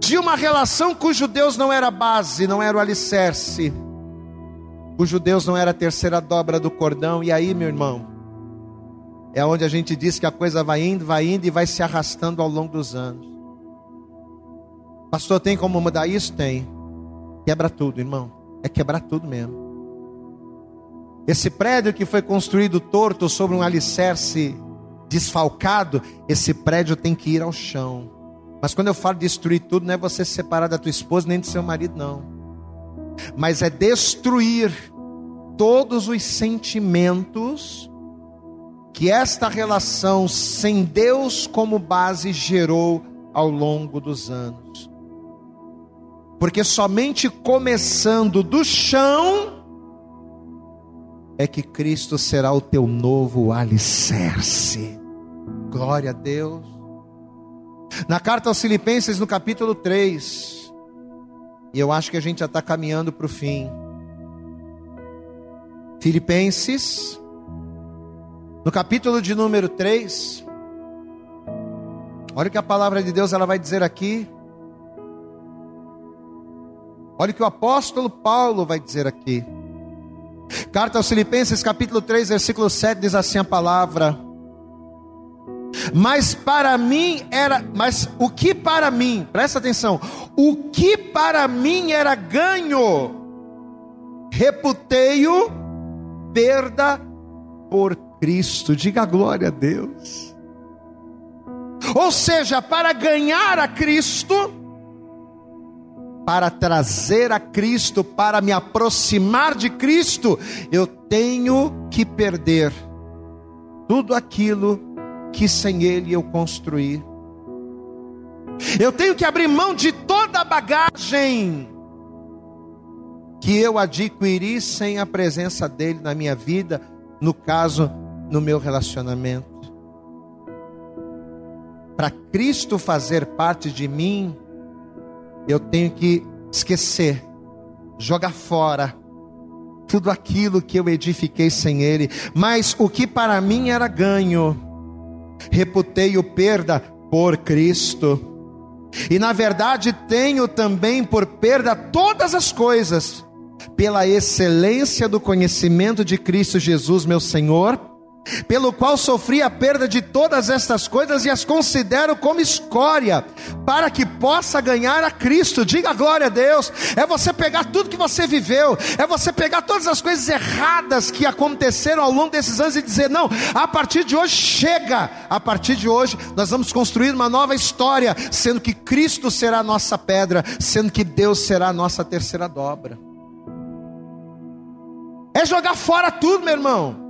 de uma relação cujo Deus não era base, não era o alicerce, cujo Deus não era a terceira dobra do cordão, e aí, meu irmão, é onde a gente diz que a coisa vai indo, vai indo e vai se arrastando ao longo dos anos. Pastor, tem como mudar isso? Tem. Quebra tudo, irmão. É quebrar tudo mesmo. Esse prédio que foi construído torto sobre um alicerce desfalcado, esse prédio tem que ir ao chão. Mas quando eu falo destruir tudo, não é você se separar da tua esposa nem do seu marido, não. Mas é destruir todos os sentimentos que esta relação sem Deus como base gerou ao longo dos anos porque somente começando do chão é que Cristo será o teu novo alicerce. Glória a Deus. Na carta aos Filipenses, no capítulo 3, e eu acho que a gente já está caminhando para o fim. Filipenses, no capítulo de número 3, olha o que a palavra de Deus ela vai dizer aqui. Olha o que o apóstolo Paulo vai dizer aqui. Carta aos Filipenses, capítulo 3, versículo 7, diz assim a palavra: Mas para mim era, mas o que para mim, presta atenção, o que para mim era ganho, reputei-o perda por Cristo. Diga glória a Deus. Ou seja, para ganhar a Cristo, para trazer a Cristo, para me aproximar de Cristo, eu tenho que perder tudo aquilo que sem Ele eu construí. Eu tenho que abrir mão de toda a bagagem que eu adquiri sem a presença dele na minha vida, no caso, no meu relacionamento. Para Cristo fazer parte de mim, eu tenho que esquecer, jogar fora tudo aquilo que eu edifiquei sem Ele, mas o que para mim era ganho, reputei o perda por Cristo. E na verdade tenho também por perda todas as coisas, pela excelência do conhecimento de Cristo Jesus, meu Senhor pelo qual sofri a perda de todas estas coisas e as considero como escória, para que possa ganhar a Cristo. Diga glória a Deus. É você pegar tudo que você viveu, é você pegar todas as coisas erradas que aconteceram ao longo desses anos e dizer: não, a partir de hoje chega. A partir de hoje nós vamos construir uma nova história, sendo que Cristo será a nossa pedra, sendo que Deus será a nossa terceira dobra. É jogar fora tudo, meu irmão.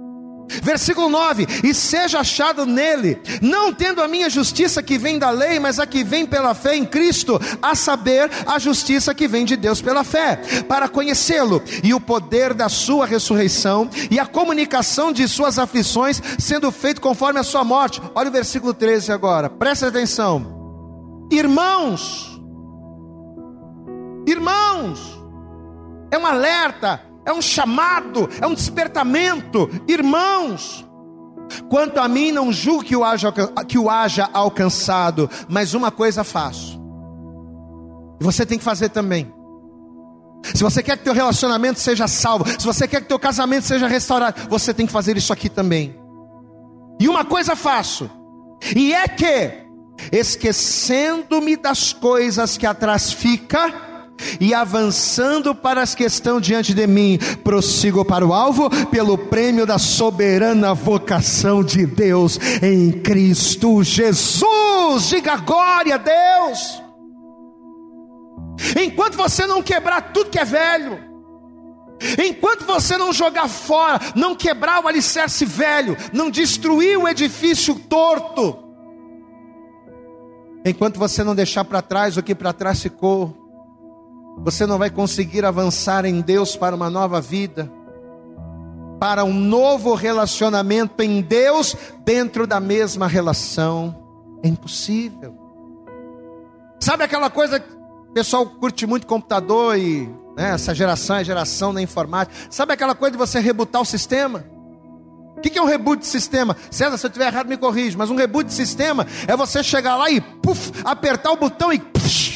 Versículo 9: E seja achado nele, não tendo a minha justiça que vem da lei, mas a que vem pela fé em Cristo, a saber, a justiça que vem de Deus pela fé, para conhecê-lo e o poder da sua ressurreição e a comunicação de suas aflições, sendo feito conforme a sua morte. Olha o versículo 13 agora, presta atenção, irmãos, irmãos, é um alerta é um chamado, é um despertamento. Irmãos, quanto a mim, não julgo que o haja, que o haja alcançado, mas uma coisa faço, e você tem que fazer também. Se você quer que teu relacionamento seja salvo, se você quer que teu casamento seja restaurado, você tem que fazer isso aqui também. E uma coisa faço, e é que, esquecendo-me das coisas que atrás fica, e avançando para as que estão diante de mim, prossigo para o alvo pelo prêmio da soberana vocação de Deus em Cristo Jesus. Diga glória a Deus. Enquanto você não quebrar tudo que é velho, enquanto você não jogar fora, não quebrar o alicerce velho, não destruir o edifício torto, enquanto você não deixar para trás o que para trás ficou, você não vai conseguir avançar em Deus para uma nova vida, para um novo relacionamento em Deus dentro da mesma relação. É impossível. Sabe aquela coisa que o pessoal curte muito computador e né, essa geração é geração da informática. Sabe aquela coisa de você rebutar o sistema? O que é um reboot de sistema? César, se eu estiver errado, me corrija. Mas um reboot de sistema é você chegar lá e puff, apertar o botão e puff,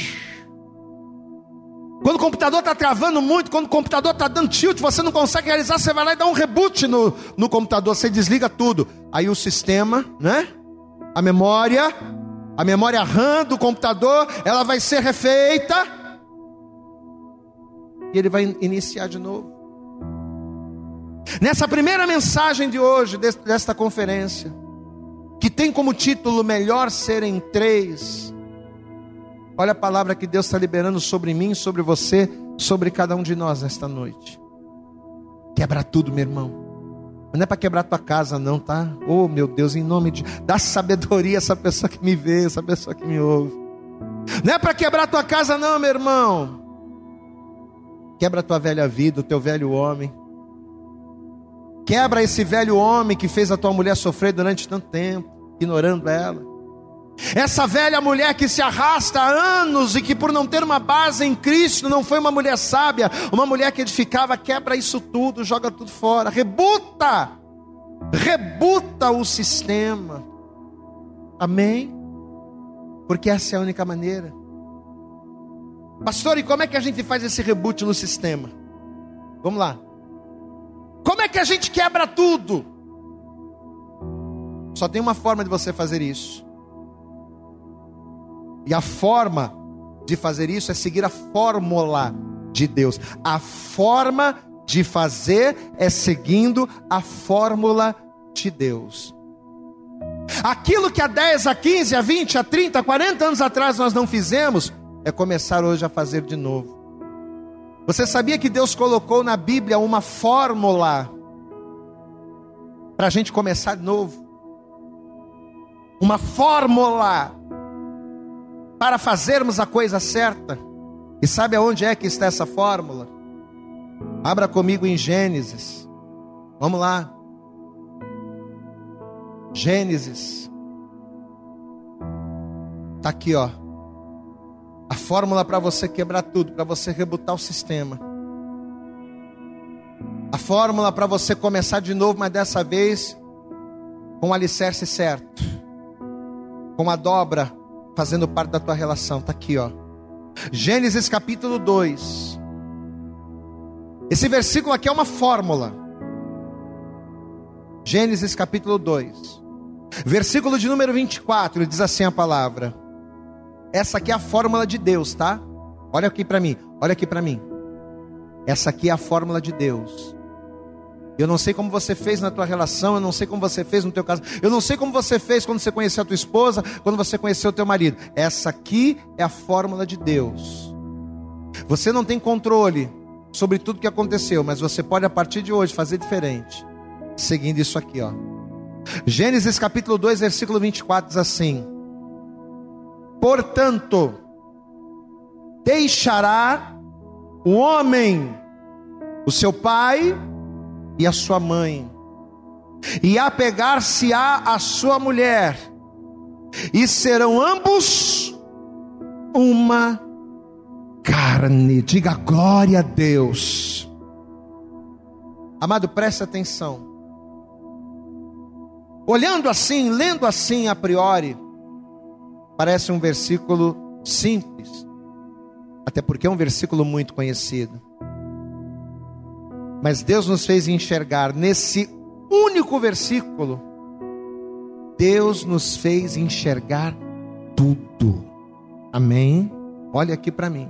quando o computador está travando muito, quando o computador está dando tilt, você não consegue realizar, você vai lá e dá um reboot no, no computador, você desliga tudo. Aí o sistema, né? A memória, a memória RAM do computador, ela vai ser refeita. E ele vai iniciar de novo. Nessa primeira mensagem de hoje, desta conferência, que tem como título Melhor Ser em Três, Olha a palavra que Deus está liberando sobre mim, sobre você, sobre cada um de nós nesta noite. Quebra tudo, meu irmão. Não é para quebrar tua casa, não, tá? Oh, meu Deus, em nome de. Dá sabedoria a essa pessoa que me vê, essa pessoa que me ouve. Não é para quebrar tua casa, não, meu irmão. Quebra tua velha vida, o teu velho homem. Quebra esse velho homem que fez a tua mulher sofrer durante tanto tempo. ignorando ela. Essa velha mulher que se arrasta há anos e que, por não ter uma base em Cristo, não foi uma mulher sábia, uma mulher que edificava, quebra isso tudo, joga tudo fora, rebuta, rebuta o sistema. Amém? Porque essa é a única maneira. Pastor, e como é que a gente faz esse reboot no sistema? Vamos lá. Como é que a gente quebra tudo? Só tem uma forma de você fazer isso. E a forma de fazer isso é seguir a fórmula de Deus. A forma de fazer é seguindo a fórmula de Deus. Aquilo que há 10, a 15, a 20, a 30, a 40 anos atrás nós não fizemos, é começar hoje a fazer de novo. Você sabia que Deus colocou na Bíblia uma fórmula para a gente começar de novo? Uma fórmula para fazermos a coisa certa. E sabe aonde é que está essa fórmula? Abra comigo em Gênesis. Vamos lá. Gênesis. Está aqui, ó. A fórmula para você quebrar tudo, para você rebutar o sistema. A fórmula para você começar de novo, mas dessa vez com o alicerce certo. Com a dobra fazendo parte da tua relação. Está aqui, ó. Gênesis capítulo 2. Esse versículo aqui é uma fórmula. Gênesis capítulo 2. Versículo de número 24, diz assim a palavra: essa aqui é a fórmula de Deus, tá? Olha aqui para mim, olha aqui para mim. Essa aqui é a fórmula de Deus. Eu não sei como você fez na tua relação, eu não sei como você fez no teu caso, eu não sei como você fez quando você conheceu a tua esposa, quando você conheceu o teu marido. Essa aqui é a fórmula de Deus. Você não tem controle sobre tudo que aconteceu, mas você pode a partir de hoje fazer diferente, seguindo isso aqui, ó. Gênesis capítulo 2, versículo 24 diz assim: Portanto, deixará o homem o seu pai e a sua mãe, e apegar-se-á a sua mulher, e serão ambos uma carne. Diga glória a Deus. Amado, preste atenção. Olhando assim, lendo assim a priori, Parece um versículo simples, até porque é um versículo muito conhecido. Mas Deus nos fez enxergar nesse único versículo, Deus nos fez enxergar tudo. Amém? Olha aqui para mim.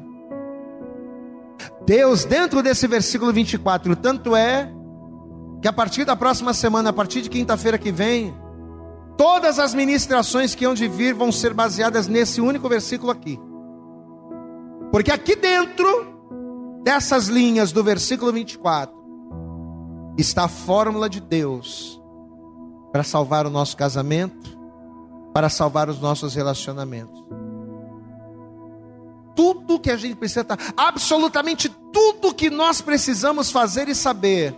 Deus, dentro desse versículo 24, tanto é que a partir da próxima semana, a partir de quinta-feira que vem, Todas as ministrações que hão de vir vão ser baseadas nesse único versículo aqui. Porque aqui dentro dessas linhas do versículo 24 está a fórmula de Deus para salvar o nosso casamento, para salvar os nossos relacionamentos. Tudo que a gente precisa estar, absolutamente tudo que nós precisamos fazer e saber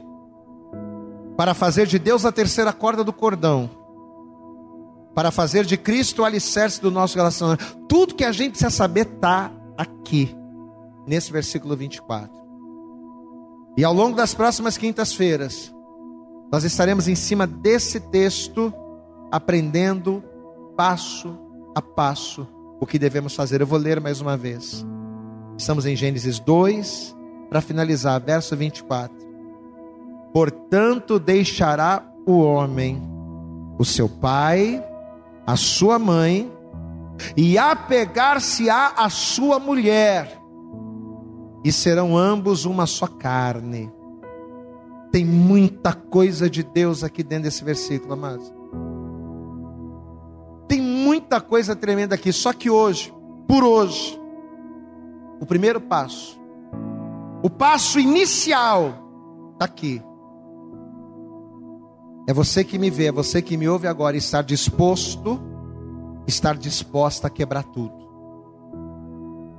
para fazer de Deus a terceira corda do cordão para fazer de Cristo o alicerce do nosso relacionamento. Tudo que a gente precisa saber está aqui, nesse versículo 24. E ao longo das próximas quintas-feiras, nós estaremos em cima desse texto, aprendendo passo a passo o que devemos fazer. Eu vou ler mais uma vez. Estamos em Gênesis 2, para finalizar, verso 24. Portanto, deixará o homem o seu pai a sua mãe e apegar-se-á a sua mulher, e serão ambos uma só carne. Tem muita coisa de Deus aqui dentro desse versículo, amados. Tem muita coisa tremenda aqui, só que hoje, por hoje, o primeiro passo, o passo inicial, está aqui. É você que me vê, é você que me ouve agora, estar disposto, estar disposta a quebrar tudo,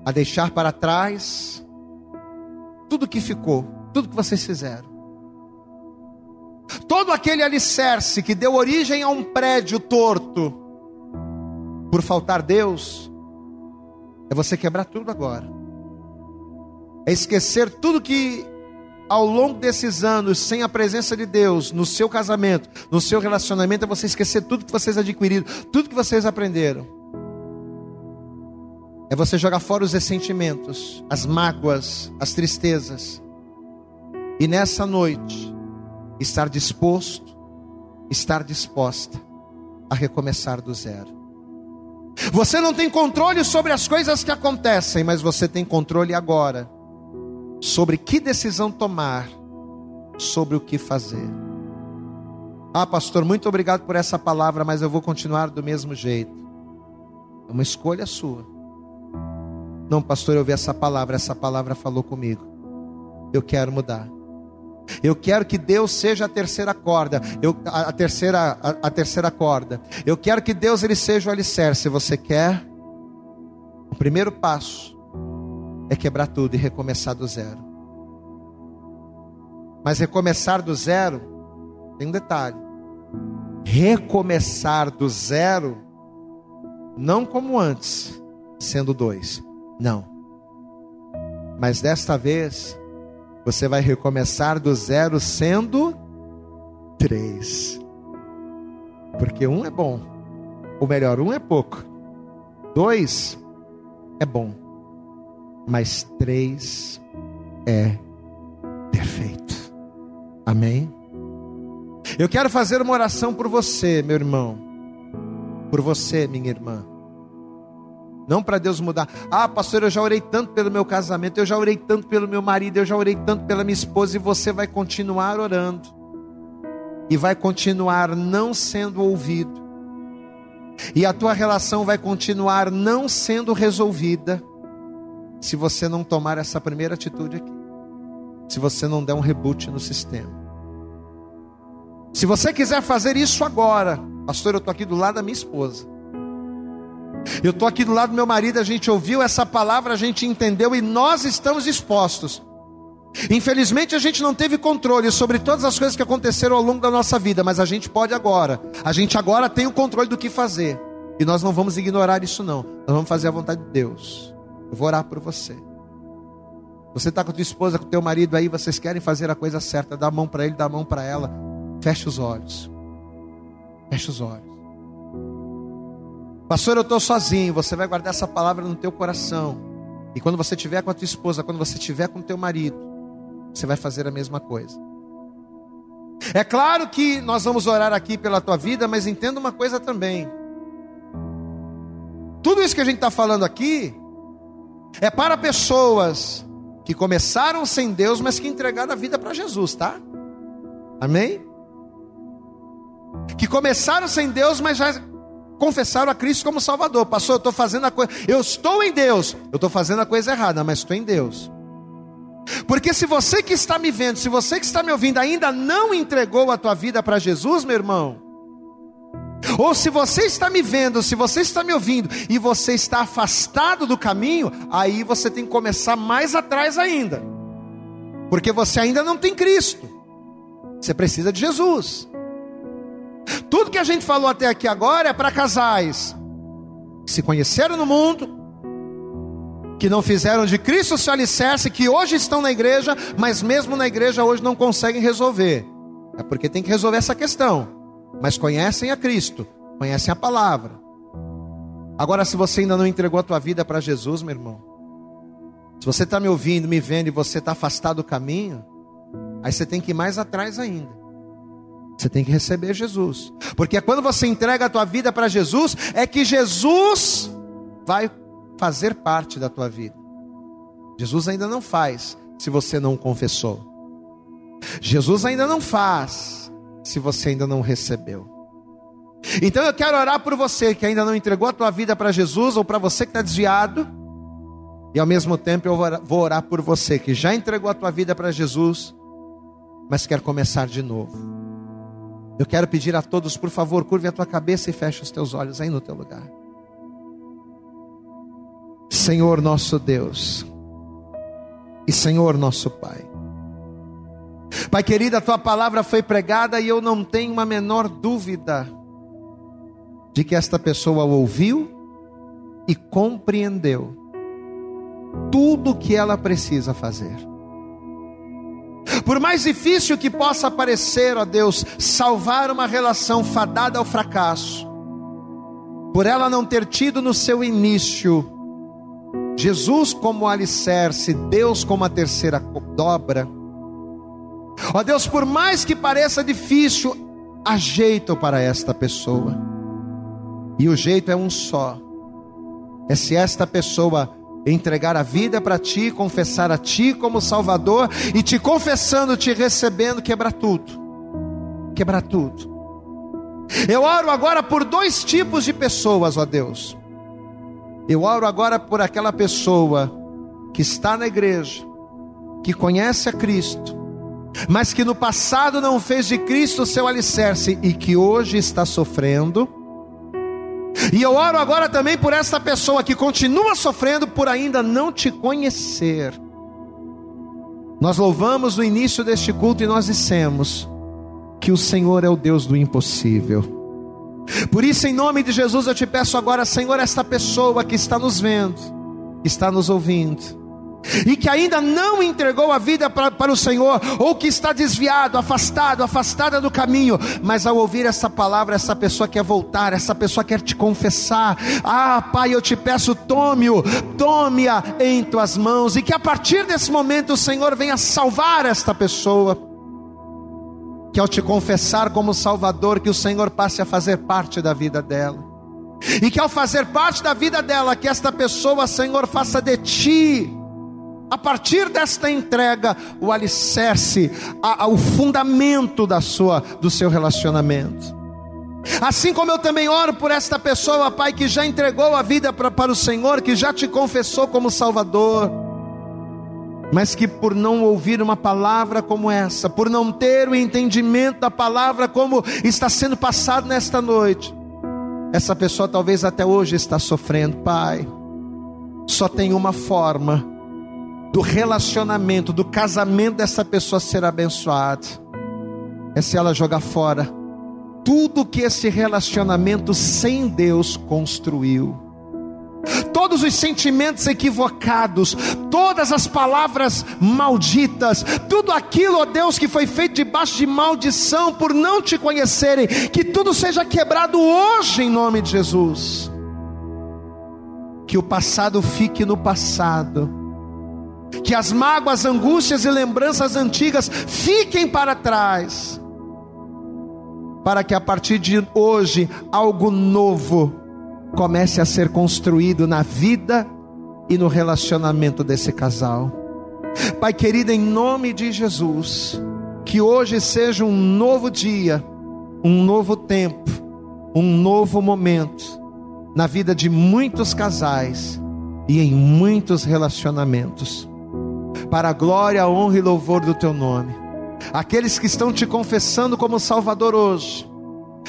a deixar para trás tudo que ficou, tudo que vocês fizeram, todo aquele alicerce que deu origem a um prédio torto, por faltar Deus, é você quebrar tudo agora. É esquecer tudo que ao longo desses anos, sem a presença de Deus, no seu casamento, no seu relacionamento, é você esquecer tudo que vocês adquiriram, tudo que vocês aprenderam. É você jogar fora os ressentimentos, as mágoas, as tristezas. E nessa noite, estar disposto, estar disposta a recomeçar do zero. Você não tem controle sobre as coisas que acontecem, mas você tem controle agora sobre que decisão tomar, sobre o que fazer. Ah, pastor, muito obrigado por essa palavra, mas eu vou continuar do mesmo jeito. É uma escolha sua. Não, pastor, eu vi essa palavra, essa palavra falou comigo. Eu quero mudar. Eu quero que Deus seja a terceira corda, eu, a, a terceira, a, a, terceira corda. Eu quero que Deus ele seja o alicerce. Você quer? O primeiro passo é quebrar tudo e recomeçar do zero. Mas recomeçar do zero tem um detalhe. Recomeçar do zero, não como antes, sendo dois. Não. Mas desta vez, você vai recomeçar do zero sendo três. Porque um é bom. Ou melhor, um é pouco. Dois é bom mas três é perfeito. Amém? Eu quero fazer uma oração por você, meu irmão, por você, minha irmã. Não para Deus mudar. Ah, pastor, eu já orei tanto pelo meu casamento, eu já orei tanto pelo meu marido, eu já orei tanto pela minha esposa, e você vai continuar orando, e vai continuar não sendo ouvido, e a tua relação vai continuar não sendo resolvida se você não tomar essa primeira atitude aqui. Se você não der um reboot no sistema. Se você quiser fazer isso agora, pastor, eu estou aqui do lado da minha esposa. Eu estou aqui do lado do meu marido, a gente ouviu essa palavra, a gente entendeu e nós estamos dispostos. Infelizmente a gente não teve controle sobre todas as coisas que aconteceram ao longo da nossa vida, mas a gente pode agora. A gente agora tem o controle do que fazer. E nós não vamos ignorar isso não. Nós vamos fazer a vontade de Deus. Eu vou orar por você. Você está com a tua esposa, com o teu marido aí, vocês querem fazer a coisa certa, dá a mão para ele, dá a mão para ela. Feche os olhos. Feche os olhos. Pastor, eu estou sozinho. Você vai guardar essa palavra no teu coração. E quando você estiver com a tua esposa, quando você estiver com o teu marido, você vai fazer a mesma coisa. É claro que nós vamos orar aqui pela tua vida, mas entenda uma coisa também. Tudo isso que a gente está falando aqui é para pessoas que começaram sem Deus, mas que entregaram a vida para Jesus, tá? Amém? Que começaram sem Deus, mas já confessaram a Cristo como Salvador. Pastor, eu estou fazendo a coisa, eu estou em Deus, eu estou fazendo a coisa errada, mas estou em Deus. Porque se você que está me vendo, se você que está me ouvindo ainda não entregou a tua vida para Jesus, meu irmão, ou se você está me vendo, se você está me ouvindo e você está afastado do caminho, aí você tem que começar mais atrás ainda. Porque você ainda não tem Cristo. Você precisa de Jesus. Tudo que a gente falou até aqui agora é para casais que se conheceram no mundo, que não fizeram de Cristo seu alicerce, que hoje estão na igreja, mas mesmo na igreja hoje não conseguem resolver. É porque tem que resolver essa questão mas conhecem a Cristo, conhecem a palavra. Agora, se você ainda não entregou a tua vida para Jesus, meu irmão, se você está me ouvindo, me vendo e você está afastado do caminho, aí você tem que ir mais atrás ainda. Você tem que receber Jesus, porque quando você entrega a tua vida para Jesus, é que Jesus vai fazer parte da tua vida. Jesus ainda não faz se você não confessou. Jesus ainda não faz se você ainda não recebeu. Então eu quero orar por você que ainda não entregou a tua vida para Jesus, ou para você que está desviado, e ao mesmo tempo eu vou orar por você que já entregou a tua vida para Jesus, mas quer começar de novo. Eu quero pedir a todos, por favor, curve a tua cabeça e feche os teus olhos aí no teu lugar. Senhor nosso Deus, e Senhor nosso Pai, Pai querido, a tua palavra foi pregada e eu não tenho a menor dúvida de que esta pessoa ouviu e compreendeu tudo o que ela precisa fazer. Por mais difícil que possa parecer, ó Deus, salvar uma relação fadada ao fracasso, por ela não ter tido no seu início Jesus como alicerce, Deus como a terceira dobra. Ó Deus, por mais que pareça difícil, há jeito para esta pessoa. E o jeito é um só. É se esta pessoa entregar a vida para ti, confessar a ti como Salvador e te confessando, te recebendo, quebrar tudo. Quebrar tudo. Eu oro agora por dois tipos de pessoas, ó Deus. Eu oro agora por aquela pessoa que está na igreja, que conhece a Cristo, mas que no passado não fez de Cristo seu alicerce e que hoje está sofrendo e eu oro agora também por essa pessoa que continua sofrendo por ainda não te conhecer. Nós louvamos no início deste culto e nós dissemos que o Senhor é o Deus do impossível. Por isso, em nome de Jesus, eu te peço agora, Senhor, esta pessoa que está nos vendo, está nos ouvindo, e que ainda não entregou a vida para, para o Senhor, ou que está desviado, afastado, afastada do caminho, mas ao ouvir essa palavra, essa pessoa quer voltar, essa pessoa quer te confessar. Ah, Pai, eu te peço, tome-o, tome-a em tuas mãos, e que a partir desse momento o Senhor venha salvar esta pessoa. Que ao te confessar como Salvador, que o Senhor passe a fazer parte da vida dela. E que ao fazer parte da vida dela, que esta pessoa, Senhor, faça de ti a partir desta entrega, o alicerce, a, a, o fundamento da sua, do seu relacionamento. Assim como eu também oro por esta pessoa, Pai, que já entregou a vida pra, para o Senhor, que já te confessou como Salvador, mas que por não ouvir uma palavra como essa, por não ter o entendimento da palavra como está sendo passado nesta noite, essa pessoa talvez até hoje está sofrendo, Pai. Só tem uma forma do relacionamento, do casamento dessa pessoa ser abençoado, é se ela jogar fora tudo que esse relacionamento sem Deus construiu. Todos os sentimentos equivocados, todas as palavras malditas, tudo aquilo, ó Deus, que foi feito debaixo de maldição por não te conhecerem, que tudo seja quebrado hoje em nome de Jesus. Que o passado fique no passado que as mágoas, angústias e lembranças antigas fiquem para trás, para que a partir de hoje algo novo comece a ser construído na vida e no relacionamento desse casal. Pai querido, em nome de Jesus, que hoje seja um novo dia, um novo tempo, um novo momento na vida de muitos casais e em muitos relacionamentos para a glória, a honra e louvor do teu nome. Aqueles que estão te confessando como Salvador hoje,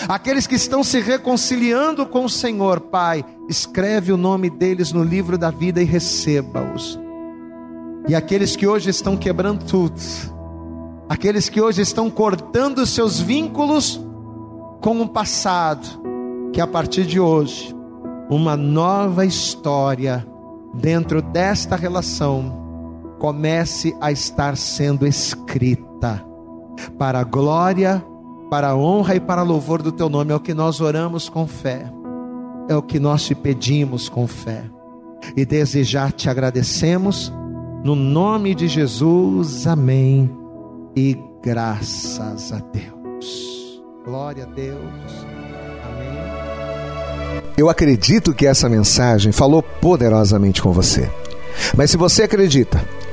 aqueles que estão se reconciliando com o Senhor, Pai, escreve o nome deles no livro da vida e receba-os. E aqueles que hoje estão quebrando tudo, aqueles que hoje estão cortando seus vínculos com o passado, que a partir de hoje, uma nova história dentro desta relação comece a estar sendo escrita para a glória, para a honra e para louvor do teu nome. É o que nós oramos com fé, é o que nós te pedimos com fé. E desde já te agradecemos, no nome de Jesus, amém. E graças a Deus. Glória a Deus. Amém. Eu acredito que essa mensagem falou poderosamente com você. Mas se você acredita